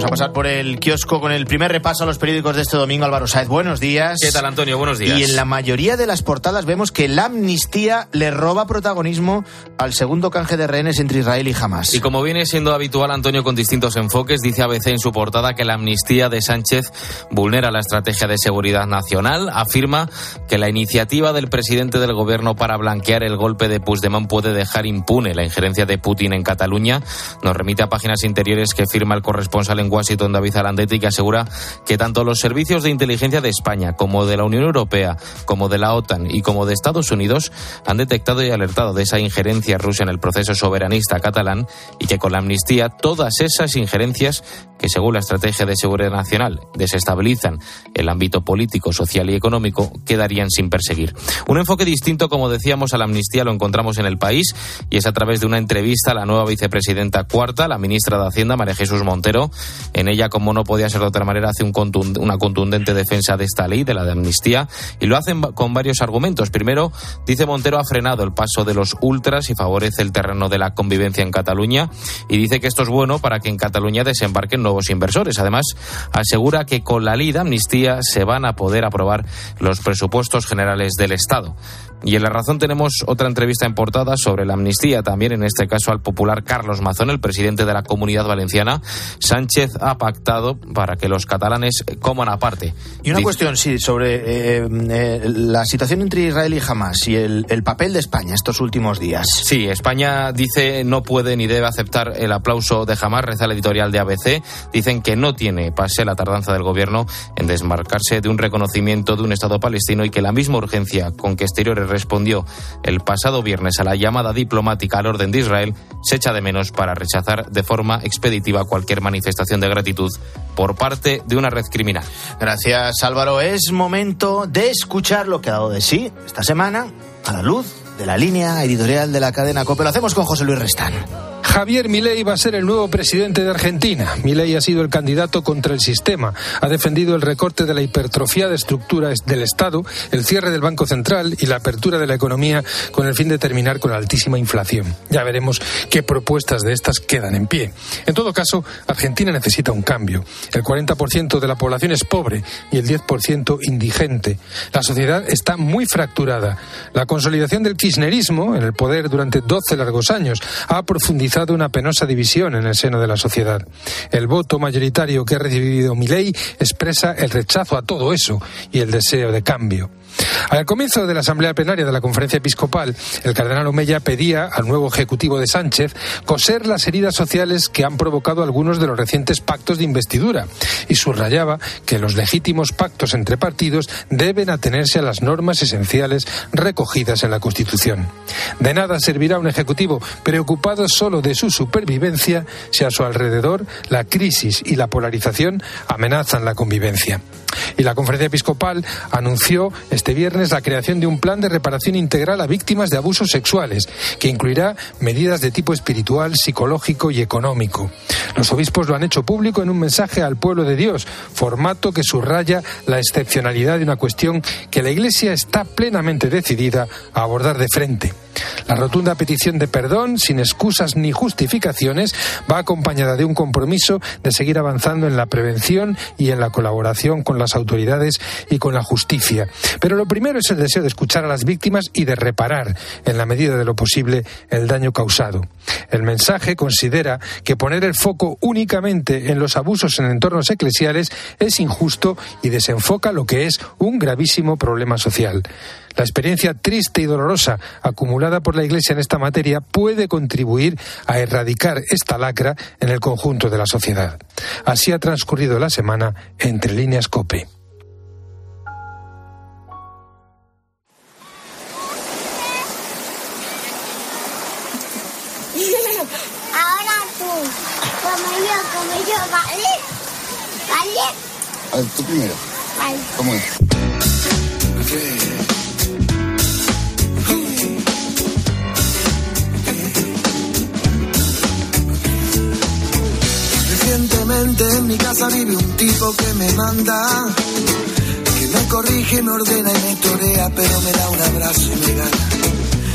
Vamos a pasar por el kiosco con el primer repaso a los periódicos de este domingo. Álvaro Saez, buenos días. ¿Qué tal, Antonio? Buenos días. Y en la mayoría de las portadas vemos que la amnistía le roba protagonismo al segundo canje de rehenes entre Israel y Hamas. Y como viene siendo habitual, Antonio, con distintos enfoques, dice ABC en su portada que la amnistía de Sánchez vulnera la estrategia de seguridad nacional. Afirma que la iniciativa del presidente del gobierno para blanquear el golpe de Puigdemont puede dejar impune la injerencia de Putin en Cataluña. Nos remite a páginas interiores que firma el corresponsal en Washington, David Arandetti, que asegura que tanto los servicios de inteligencia de España como de la Unión Europea, como de la OTAN y como de Estados Unidos han detectado y alertado de esa injerencia rusa en el proceso soberanista catalán y que con la amnistía todas esas injerencias que según la estrategia de seguridad nacional desestabilizan el ámbito político, social y económico quedarían sin perseguir. Un enfoque distinto, como decíamos, a la amnistía lo encontramos en el país y es a través de una entrevista a la nueva vicepresidenta cuarta, la ministra de Hacienda, María Jesús Montero, en ella, como no podía ser de otra manera, hace una contundente defensa de esta ley, de la de amnistía, y lo hacen con varios argumentos. Primero, dice Montero ha frenado el paso de los ultras y favorece el terreno de la convivencia en Cataluña, y dice que esto es bueno para que en Cataluña desembarquen nuevos inversores. Además, asegura que con la ley de amnistía se van a poder aprobar los presupuestos generales del Estado. Y en La Razón tenemos otra entrevista en portada sobre la amnistía, también en este caso al popular Carlos Mazón, el presidente de la Comunidad Valenciana. Sánchez ha pactado para que los catalanes coman aparte. Y una Dice- cuestión, sí, sobre eh, eh, la situación entre Israel y Hamas y el, el papel de España estos últimos días. Sí, España dice no puede ni debe aceptar el aplauso de Hamas, reza la editorial de ABC. Dicen que no tiene pase la tardanza del gobierno en desmarcarse de un reconocimiento de un Estado palestino y que la misma urgencia con que Exteriores respondió el pasado viernes a la llamada diplomática al orden de Israel se echa de menos para rechazar de forma expeditiva cualquier manifestación de gratitud por parte de una red criminal. Gracias Álvaro. Es momento de escuchar lo que ha dado de sí esta semana a la luz de la línea editorial de la cadena COPE. Lo hacemos con José Luis Restán. Javier Milei va a ser el nuevo presidente de Argentina. Milei ha sido el candidato contra el sistema. Ha defendido el recorte de la hipertrofiada estructura del Estado, el cierre del Banco Central y la apertura de la economía con el fin de terminar con la altísima inflación. Ya veremos qué propuestas de estas quedan en pie. En todo caso, Argentina necesita un cambio. El 40% de la población es pobre y el 10% indigente. La sociedad está muy fracturada. La consolidación del kirchnerismo en el poder durante 12 largos años ha profundizado una penosa división en el seno de la sociedad. El voto mayoritario que ha recibido Milei expresa el rechazo a todo eso y el deseo de cambio. Al comienzo de la asamblea plenaria de la conferencia episcopal, el cardenal Omeya pedía al nuevo ejecutivo de Sánchez coser las heridas sociales que han provocado algunos de los recientes pactos de investidura y subrayaba que los legítimos pactos entre partidos deben atenerse a las normas esenciales recogidas en la Constitución. De nada servirá un ejecutivo preocupado solo de su supervivencia si a su alrededor la crisis y la polarización amenazan la convivencia. Y la conferencia episcopal anunció este viernes la creación de un plan de reparación integral a víctimas de abusos sexuales, que incluirá medidas de tipo espiritual, psicológico y económico. Los obispos lo han hecho público en un mensaje al pueblo de Dios, formato que subraya la excepcionalidad de una cuestión que la Iglesia está plenamente decidida a abordar de frente. La rotunda petición de perdón, sin excusas ni justificaciones, va acompañada de un compromiso de seguir avanzando en la prevención y en la colaboración con las autoridades y con la justicia. Pero lo primero es el deseo de escuchar a las víctimas y de reparar, en la medida de lo posible, el daño causado. El mensaje considera que poner el foco únicamente en los abusos en entornos eclesiales es injusto y desenfoca lo que es un gravísimo problema social. La experiencia triste y dolorosa acumulada por la Iglesia en esta materia puede contribuir a erradicar esta lacra en el conjunto de la sociedad. Así ha transcurrido la semana entre líneas COPE. ¿Vale? A ver, tú primero. Vale. ¿Cómo es? Recientemente en mi casa vive un tipo que me manda, que me corrige, me ordena y me torea, pero me da un abrazo y me gana.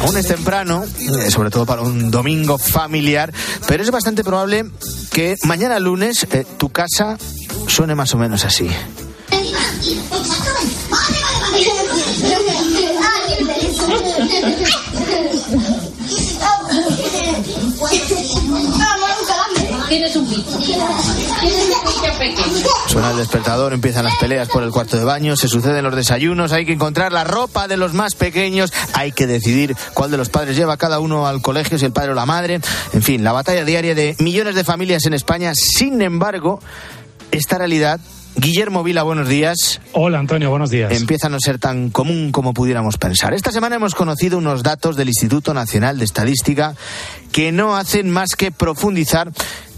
Aún es temprano, eh, sobre todo para un domingo familiar, pero es bastante probable que mañana lunes eh, tu casa suene más o menos así. Tienes un bicho. pequeño. Suena el despertador, empiezan las peleas por el cuarto de baño, se suceden los desayunos, hay que encontrar la ropa de los más pequeños, hay que decidir cuál de los padres lleva cada uno al colegio, si el padre o la madre. En fin, la batalla diaria de millones de familias en España. Sin embargo, esta realidad Guillermo Vila, buenos días. Hola Antonio, buenos días. Empieza a no ser tan común como pudiéramos pensar. Esta semana hemos conocido unos datos del Instituto Nacional de Estadística que no hacen más que profundizar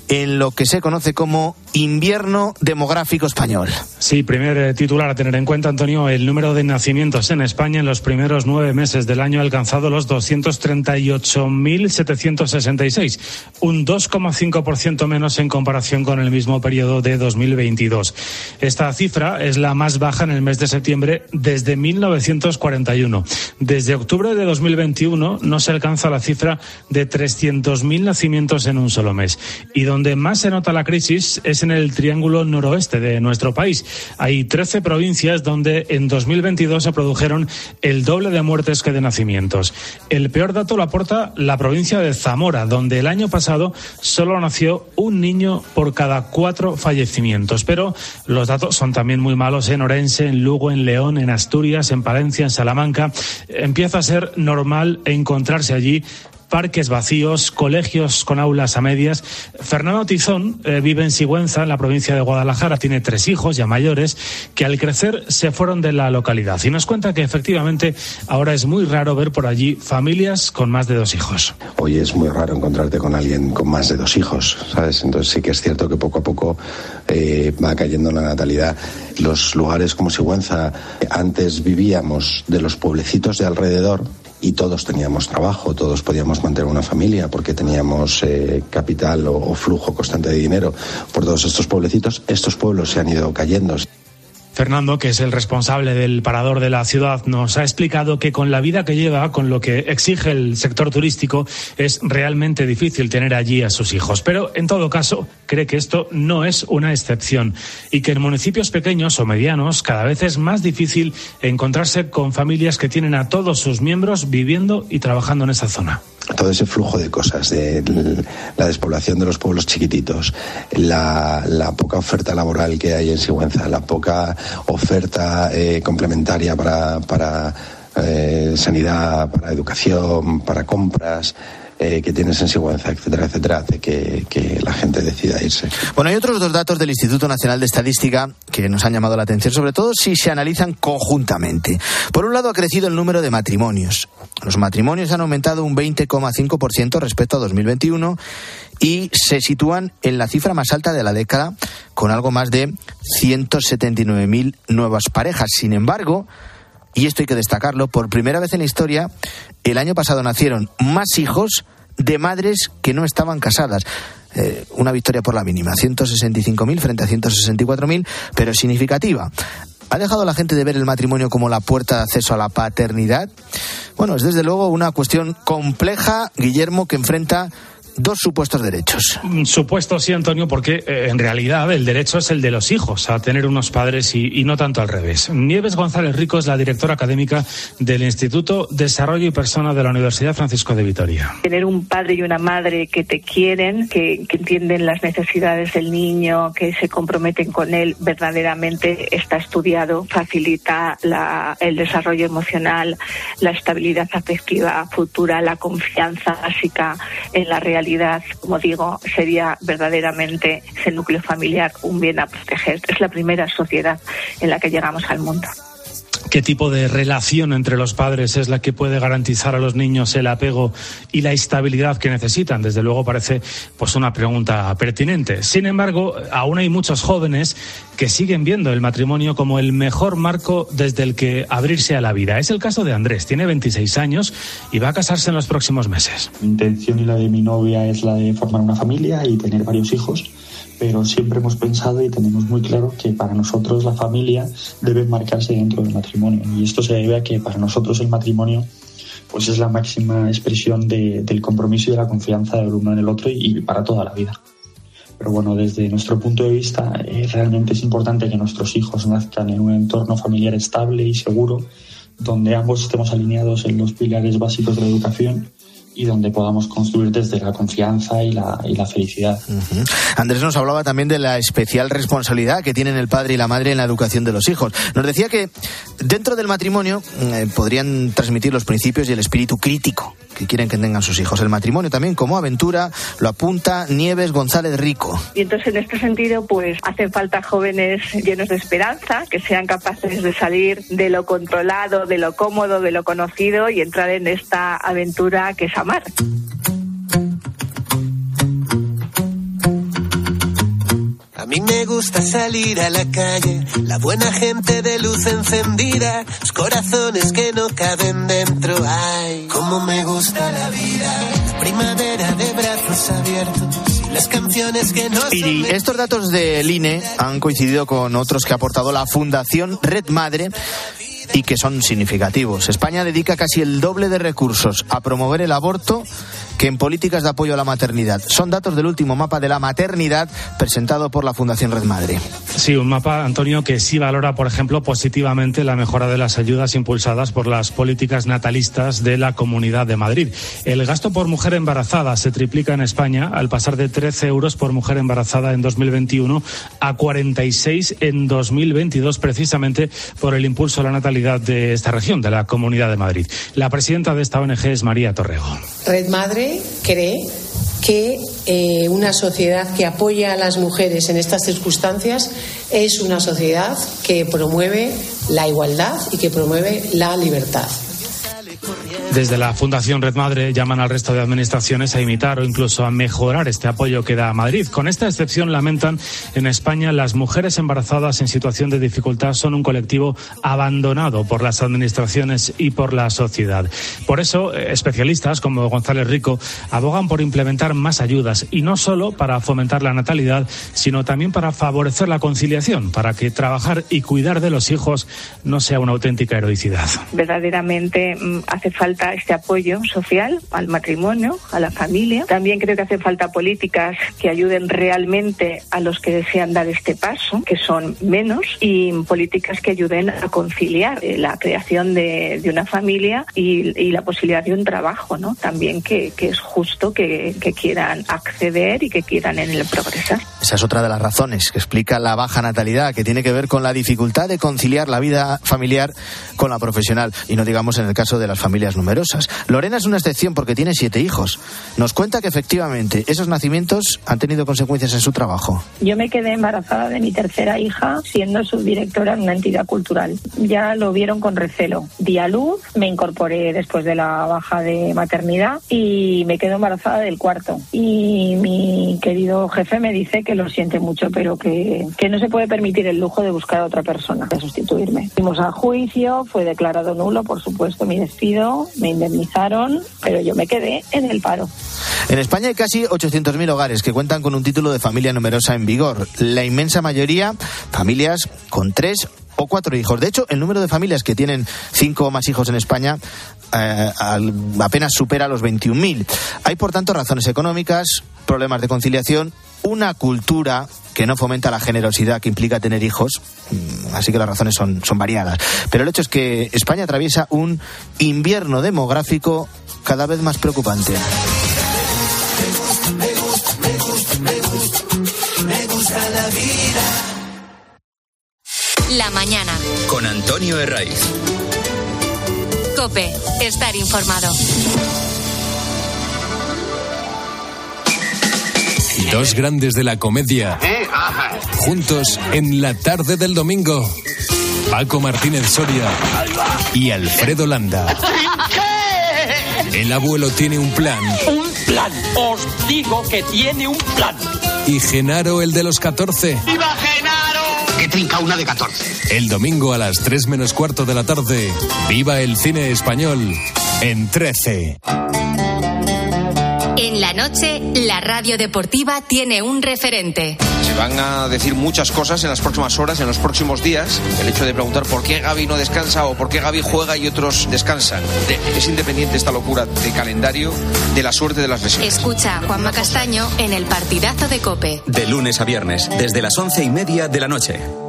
en lo que se conoce como invierno demográfico español. Sí, primer eh, titular a tener en cuenta, Antonio, el número de nacimientos en España en los primeros nueve meses del año ha alcanzado los 238.766, un 2,5% menos en comparación con el mismo periodo de 2022. Esta cifra es la más baja en el mes de septiembre desde 1941. Desde octubre de 2021 no se alcanza la cifra de 300.000 nacimientos en un solo mes. Y más se nota la crisis es en el triángulo noroeste de nuestro país. Hay 13 provincias donde en 2022 se produjeron el doble de muertes que de nacimientos. El peor dato lo aporta la provincia de Zamora, donde el año pasado solo nació un niño por cada cuatro fallecimientos. Pero los datos son también muy malos en Orense, en Lugo, en León, en Asturias, en Palencia, en Salamanca. Empieza a ser normal encontrarse allí parques vacíos, colegios con aulas a medias. Fernando Tizón eh, vive en Sigüenza, en la provincia de Guadalajara, tiene tres hijos ya mayores que al crecer se fueron de la localidad y nos cuenta que efectivamente ahora es muy raro ver por allí familias con más de dos hijos. Hoy es muy raro encontrarte con alguien con más de dos hijos, ¿sabes? Entonces sí que es cierto que poco a poco eh, va cayendo la natalidad. Los lugares como Sigüenza, antes vivíamos de los pueblecitos de alrededor y todos teníamos trabajo, todos podíamos mantener una familia porque teníamos eh, capital o, o flujo constante de dinero por todos estos pueblecitos, estos pueblos se han ido cayendo. Fernando, que es el responsable del parador de la ciudad, nos ha explicado que con la vida que lleva, con lo que exige el sector turístico, es realmente difícil tener allí a sus hijos. Pero, en todo caso, cree que esto no es una excepción y que en municipios pequeños o medianos cada vez es más difícil encontrarse con familias que tienen a todos sus miembros viviendo y trabajando en esa zona todo ese flujo de cosas, de la despoblación de los pueblos chiquititos, la, la poca oferta laboral que hay en Sigüenza, la poca oferta eh, complementaria para, para eh, sanidad, para educación, para compras. Eh, que tienes en etcétera, etcétera, hace que, que, la gente decida irse. Bueno, hay otros dos datos del Instituto Nacional de Estadística que nos han llamado la atención, sobre todo si se analizan conjuntamente. Por un lado, ha crecido el número de matrimonios. Los matrimonios han aumentado un 20,5% respecto a 2021 y se sitúan en la cifra más alta de la década, con algo más de 179.000 nuevas parejas. Sin embargo, y esto hay que destacarlo, por primera vez en la historia, el año pasado nacieron más hijos de madres que no estaban casadas. Eh, una victoria por la mínima, 165.000 frente a 164.000, pero significativa. ¿Ha dejado la gente de ver el matrimonio como la puerta de acceso a la paternidad? Bueno, es desde luego una cuestión compleja, Guillermo, que enfrenta dos supuestos derechos. Supuesto sí, Antonio, porque eh, en realidad el derecho es el de los hijos a tener unos padres y, y, no tanto al revés. Nieves González Rico es la directora académica del Instituto Desarrollo y Persona de la Universidad Francisco de Vitoria. Tener un padre y una madre que te quieren, que, que entienden las necesidades del niño, que se comprometen con él, verdaderamente está estudiado, facilita la, el desarrollo emocional, la estabilidad afectiva futura, la confianza básica en la realidad como digo, sería verdaderamente ese núcleo familiar un bien a proteger. Es la primera sociedad en la que llegamos al mundo. ¿Qué tipo de relación entre los padres es la que puede garantizar a los niños el apego y la estabilidad que necesitan? Desde luego parece pues una pregunta pertinente. Sin embargo, aún hay muchos jóvenes que siguen viendo el matrimonio como el mejor marco desde el que abrirse a la vida. Es el caso de Andrés, tiene 26 años y va a casarse en los próximos meses. Mi intención y la de mi novia es la de formar una familia y tener varios hijos pero siempre hemos pensado y tenemos muy claro que para nosotros la familia debe marcarse dentro del matrimonio. Y esto se debe a que para nosotros el matrimonio pues es la máxima expresión de, del compromiso y de la confianza del uno en el otro y, para toda la vida. Pero bueno, desde nuestro punto de vista, eh, realmente es importante que nuestros hijos nazcan en un entorno familiar estable y seguro, donde ambos estemos alineados en los pilares básicos de la educación y donde podamos construir desde la confianza y la, y la felicidad. Uh -huh. Andrés nos hablaba también de la especial responsabilidad que tienen el padre y la madre en la educación de los hijos. Nos decía que dentro del matrimonio eh, podrían transmitir los principios y el espíritu crítico que quieren que tengan sus hijos. El matrimonio también como aventura lo apunta Nieves González Rico. Y entonces en este sentido pues hacen falta jóvenes llenos de esperanza, que sean capaces de salir de lo controlado, de lo cómodo, de lo conocido y entrar en esta aventura que es amar. A mí me gusta salir a la calle, la buena gente de luz encendida, los corazones que no caben dentro. Ay, cómo me gusta la vida, primavera de brazos abiertos. Las canciones que no y estos datos del INE han coincidido con otros que ha aportado la Fundación Red Madre y que son significativos. España dedica casi el doble de recursos a promover el aborto que en políticas de apoyo a la maternidad. Son datos del último mapa de la maternidad presentado por la Fundación Red Madre. Sí, un mapa, Antonio, que sí valora, por ejemplo, positivamente la mejora de las ayudas impulsadas por las políticas natalistas de la Comunidad de Madrid. El gasto por mujer embarazada se triplica en España al pasar de 13 euros por mujer embarazada en 2021 a 46 en 2022, precisamente por el impulso a la natalidad de esta región, de la Comunidad de Madrid. La presidenta de esta ONG es María Torrego. Red Madre cree que eh, una sociedad que apoya a las mujeres en estas circunstancias es una sociedad que promueve la igualdad y que promueve la libertad. Desde la Fundación Red Madre llaman al resto de administraciones a imitar o incluso a mejorar este apoyo que da Madrid. Con esta excepción lamentan en España las mujeres embarazadas en situación de dificultad son un colectivo abandonado por las administraciones y por la sociedad. Por eso, eh, especialistas como González Rico abogan por implementar más ayudas y no solo para fomentar la natalidad, sino también para favorecer la conciliación, para que trabajar y cuidar de los hijos no sea una auténtica heroicidad. Verdaderamente mm, hace falta este apoyo social al matrimonio, a la familia. También creo que hace falta políticas que ayuden realmente a los que desean dar este paso, que son menos, y políticas que ayuden a conciliar eh, la creación de, de una familia y, y, la posibilidad de un trabajo, ¿no? También que, que es justo que, que, quieran acceder y que quieran en el progresar. Esa es otra de las razones que explica la baja natalidad, que tiene que ver con la dificultad de conciliar la vida familiar con la profesional, y no digamos en el caso de las familias numerosas. Lorena es una excepción porque tiene siete hijos. Nos cuenta que efectivamente esos nacimientos han tenido consecuencias en su trabajo. Yo me quedé embarazada de mi tercera hija siendo subdirectora en una entidad cultural. Ya lo vieron con recelo. Di a luz, me incorporé después de la baja de maternidad y me quedo embarazada del cuarto. Y mi querido jefe me dice que lo siente mucho, pero que, que no se puede permitir el lujo de buscar a otra persona para sustituirme. Fuimos a juicio, fue declarado nulo, por supuesto, mi despido, me indemnizaron, pero yo me quedé en el paro. En España hay casi 800.000 hogares que cuentan con un título de familia numerosa en vigor. La inmensa mayoría, familias con tres o cuatro hijos. De hecho, el número de familias que tienen cinco o más hijos en España eh, apenas supera los 21.000. Hay, por tanto, razones económicas, problemas de conciliación, una cultura que no fomenta la generosidad que implica tener hijos, mm, así que las razones son, son variadas. Pero el hecho es que España atraviesa un invierno demográfico cada vez más preocupante. La mañana. Con Antonio Herraiz. Cope, estar informado. Dos grandes de la comedia. Juntos en la tarde del domingo. Paco Martínez Soria y Alfredo Landa. El abuelo tiene un plan. Un plan. Os digo que tiene un plan. Y Genaro, el de los 14. ¡Viva Genaro! Que trinca una de 14. El domingo a las 3 menos cuarto de la tarde. Viva el cine español en 13. Noche, la radio deportiva tiene un referente. Se van a decir muchas cosas en las próximas horas, en los próximos días. El hecho de preguntar por qué Gaby no descansa o por qué Gaby juega y otros descansan. Es independiente esta locura de calendario de la suerte de las lesiones. Escucha a Juanma Castaño en el partidazo de Cope. De lunes a viernes, desde las once y media de la noche.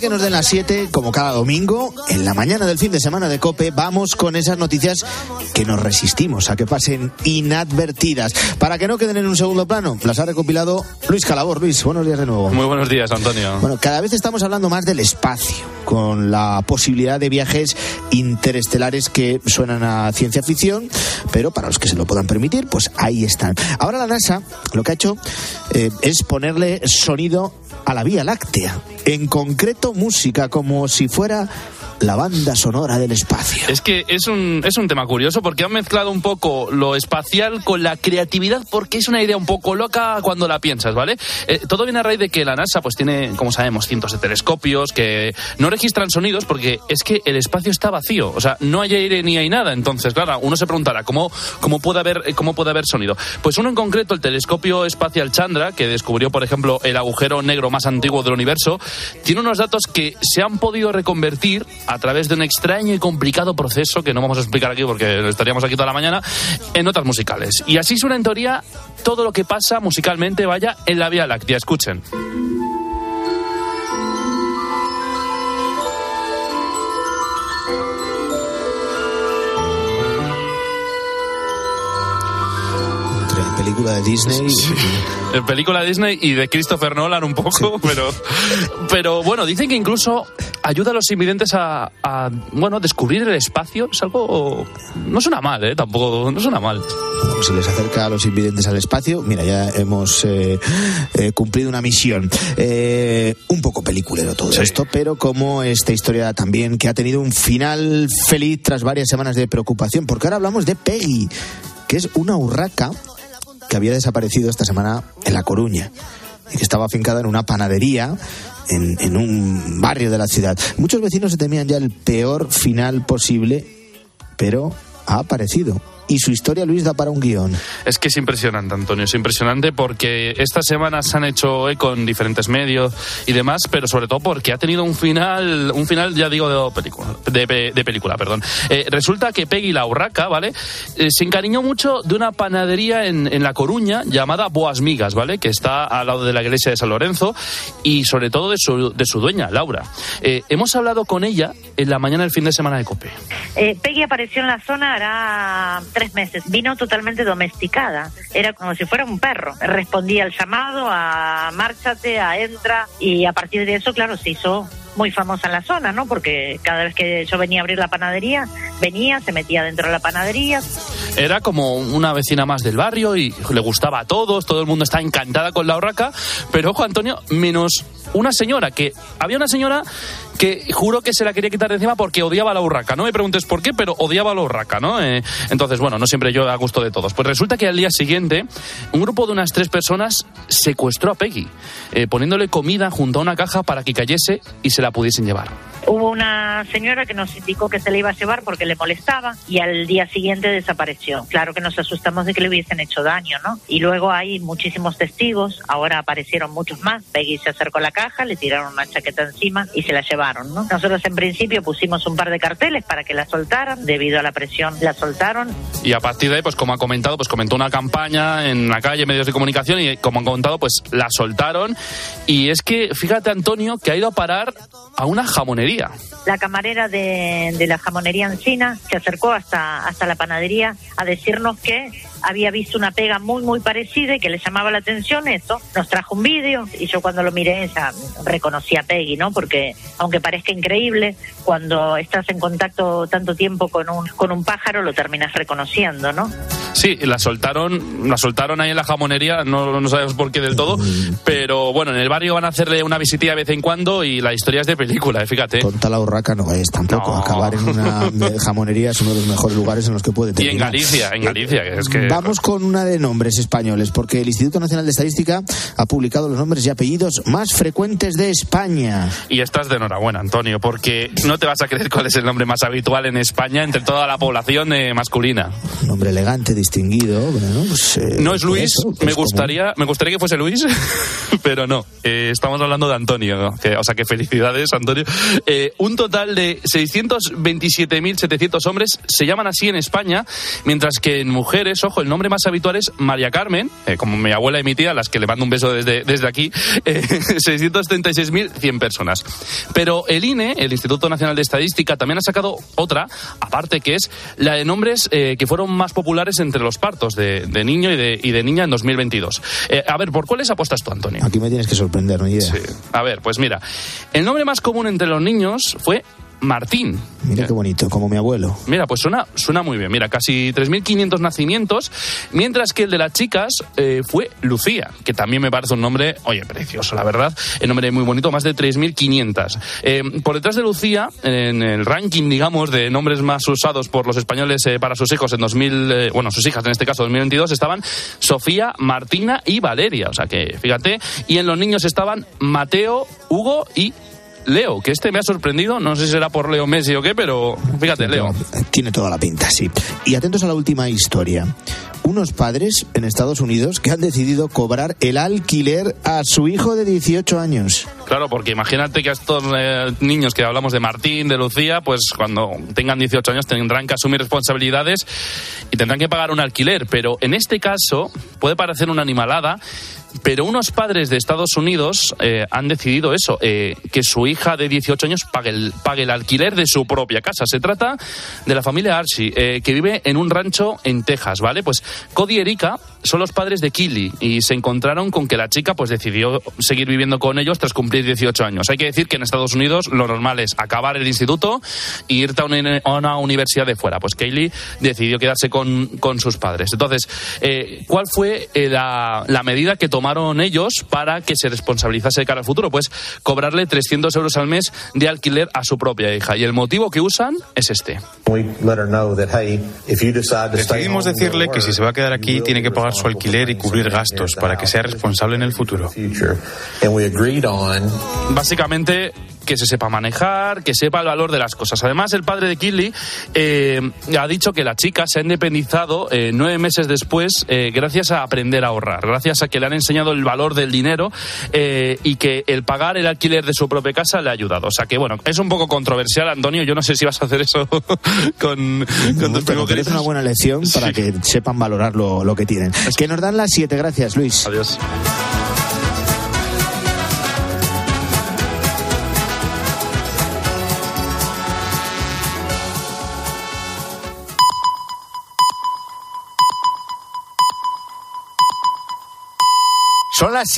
De que nos den las 7, como cada domingo, en la mañana del fin de semana de Cope, vamos con esas noticias que nos resistimos a que pasen inadvertidas. Para que no queden en un segundo plano, las ha recopilado Luis Calabor. Luis, buenos días de nuevo. Muy buenos días, Antonio. Bueno, cada vez estamos hablando más del espacio, con la posibilidad de viajes interestelares que suenan a ciencia ficción, pero para los que se lo puedan permitir, pues ahí están. Ahora la NASA lo que ha hecho eh, es ponerle sonido a la Vía Láctea, en concreto música, como si fuera la banda sonora del espacio. Es que es un, es un tema curioso porque han mezclado un poco lo espacial con la creatividad porque es una idea un poco loca cuando la piensas, ¿vale? Eh, todo viene a raíz de que la NASA pues tiene, como sabemos, cientos de telescopios que no registran sonidos porque es que el espacio está vacío, o sea, no hay aire ni hay nada, entonces, claro, uno se preguntará, ¿cómo, cómo, puede, haber, cómo puede haber sonido? Pues uno en concreto, el telescopio espacial Chandra, que descubrió, por ejemplo, el agujero negro más antiguo del universo, tiene unos datos que se han podido reconvertir a través de un extraño y complicado proceso que no vamos a explicar aquí porque estaríamos aquí toda la mañana, en notas musicales. Y así suena en teoría todo lo que pasa musicalmente, vaya, en la Vía Láctea. Escuchen. Película de Disney. [laughs] En película de Disney y de Christopher Nolan un poco, pero, pero bueno, dicen que incluso ayuda a los invidentes a, a, bueno, descubrir el espacio. Es algo... No suena mal, ¿eh? Tampoco, no suena mal. Bueno, si les acerca a los invidentes al espacio, mira, ya hemos eh, eh, cumplido una misión. Eh, un poco peliculero todo esto, pero como esta historia también que ha tenido un final feliz tras varias semanas de preocupación, porque ahora hablamos de Peggy, que es una urraca que había desaparecido esta semana en La Coruña y que estaba afincada en una panadería en, en un barrio de la ciudad. Muchos vecinos se temían ya el peor final posible, pero ha aparecido. Y su historia, Luis, da para un guion. Es que es impresionante, Antonio, es impresionante porque estas semanas se han hecho eco en diferentes medios y demás, pero sobre todo porque ha tenido un final, un final, ya digo, de película, de, pe- de película, perdón. Eh, resulta que Peggy la urraca, ¿vale? Eh, se encariñó mucho de una panadería en, en La Coruña llamada Boas Migas, ¿vale? Que está al lado de la iglesia de San Lorenzo y sobre todo de su, de su dueña, Laura. Eh, hemos hablado con ella en la mañana del fin de semana de COPE. Eh, Peggy apareció en la zona hará tres meses. Vino totalmente domesticada. Era como si fuera un perro. Respondía al llamado, a márchate, a entra. Y a partir de eso, claro, se hizo muy famosa en la zona, ¿no? Porque cada vez que yo venía a abrir la panadería, venía, se metía dentro de la panadería. Era como una vecina más del barrio y le gustaba a todos, todo el mundo está encantada con la urraca, pero ojo Antonio, menos una señora, que había una señora que juro que se la quería quitar de encima porque odiaba a la urraca. No me preguntes por qué, pero odiaba a la urraca, ¿no? Eh, entonces, bueno, no siempre yo a gusto de todos. Pues resulta que al día siguiente, un grupo de unas tres personas secuestró a Peggy, eh, poniéndole comida junto a una caja para que cayese y se la pudiesen llevar. Hubo una señora que nos indicó que se le iba a llevar porque le molestaba y al día siguiente desapareció. Claro que nos asustamos de que le hubiesen hecho daño, ¿no? Y luego hay muchísimos testigos, ahora aparecieron muchos más. Peggy se acercó a la caja, le tiraron una chaqueta encima y se la llevaron, ¿no? Nosotros en principio pusimos un par de carteles para que la soltaran, debido a la presión la soltaron. Y a partir de ahí, pues como ha comentado, pues comentó una campaña en la calle, medios de comunicación, y como han comentado, pues la soltaron. Y es que, fíjate, Antonio, que ha ido a parar a una jamonería. La camarera de, de la jamonería Encina se acercó hasta, hasta la panadería a decirnos que había visto una pega muy, muy parecida y que le llamaba la atención eso. Nos trajo un vídeo y yo cuando lo miré ya reconocí a Peggy, ¿no? Porque aunque parezca increíble, cuando estás en contacto tanto tiempo con un, con un pájaro lo terminas reconociendo, ¿no? Sí, la soltaron, la soltaron ahí en la jamonería, no, no sabemos por qué del todo, pero bueno, en el barrio van a hacerle una visitilla de vez en cuando y la historia es de película, eh, fíjate. Tonta la urraca no es tampoco. Acabar en una jamonería es uno de los mejores lugares en los que puede Y terminar. en Galicia, en Galicia, que es que... Vamos con una de nombres españoles, porque el Instituto Nacional de Estadística ha publicado los nombres y apellidos más frecuentes de España. Y estás de enhorabuena, Antonio, porque no te vas a creer cuál es el nombre más habitual en España entre toda la población eh, masculina. Un nombre elegante, distinguido. bueno, pues, eh, No es Luis, eso, pues, me como- gustaría, me gustaría que fuese Luis, [laughs] pero no. Eh, estamos hablando de Antonio, ¿no? que, o sea que felicidades, Antonio. Eh, un total de 627.700 hombres se llaman así en España, mientras que en mujeres, ojo, el nombre más habitual es María Carmen, como mi abuela y mi tía, a las que le mando un beso desde, desde aquí, eh, [laughs] 636.100 personas. Pero el INE, el Instituto Nacional de Estadística, también ha sacado otra, aparte que es la de nombres que fueron más populares entre los partos de, de niño y de, y de niña en 2022. Eh, a ver, ¿por cuáles apuestas tú, Antonio? Aquí me tienes que sorprender, no idea. A ver, pues mira, el nombre más común entre los niños fue Martín. Mira qué bonito, como mi abuelo. Mira, pues suena, suena muy bien. Mira, casi 3.500 nacimientos, mientras que el de las chicas eh, fue Lucía, que también me parece un nombre, oye, precioso, la verdad. El nombre muy bonito, más de 3.500. Eh, por detrás de Lucía, en el ranking, digamos, de nombres más usados por los españoles eh, para sus hijos en 2000, eh, bueno, sus hijas en este caso, 2022, estaban Sofía, Martina y Valeria. O sea que, fíjate. Y en los niños estaban Mateo, Hugo y Leo, que este me ha sorprendido, no sé si será por Leo Messi o qué, pero fíjate, Leo. Tiene toda la pinta, sí. Y atentos a la última historia. Unos padres en Estados Unidos que han decidido cobrar el alquiler a su hijo de 18 años. Claro, porque imagínate que a estos eh, niños que hablamos de Martín, de Lucía, pues cuando tengan 18 años tendrán que asumir responsabilidades y tendrán que pagar un alquiler. Pero en este caso puede parecer una animalada, Pero unos padres de Estados Unidos eh, han decidido eso, eh, que su hija de 18 años pague el, pague el alquiler de su propia casa. Se trata de la familia Archie, que vive en un rancho en Texas, ¿vale? Pues Cody y Erika son los padres de Killy y se encontraron con que la chica pues decidió seguir viviendo con ellos tras cumplir 18 años. Hay que decir que en Estados Unidos lo normal es acabar el instituto e irte a una, a una universidad de fuera. Pues Kaylee decidió quedarse con, con sus padres. Entonces, eh, ¿cuál fue eh, la, la medida que tomaron ellos para que se responsabilizase de cara al futuro? Pues cobrarle 300 euros al mes de alquiler a su propia hija. Y el motivo que usan es este. Decidimos decirle que si se va a quedar aquí tiene que pagar su alquiler y cubrir gastos para que sea responsable en el futuro. Básicamente que se sepa manejar, que sepa el valor de las cosas. Además, el padre de Killy eh, ha dicho que la chica se ha independizado eh, nueve meses después eh, gracias a aprender a ahorrar, gracias a que le han enseñado el valor del dinero y que el pagar el alquiler de su propia casa le ha ayudado. O sea que, bueno, es un poco controversial, Antonio. Yo no sé si vas a hacer eso [laughs] con, con tus Pero que es una buena lección para que sepan valorar lo, lo que tienen. Que nos dan las siete. Gracias, Luis. Adiós. Son las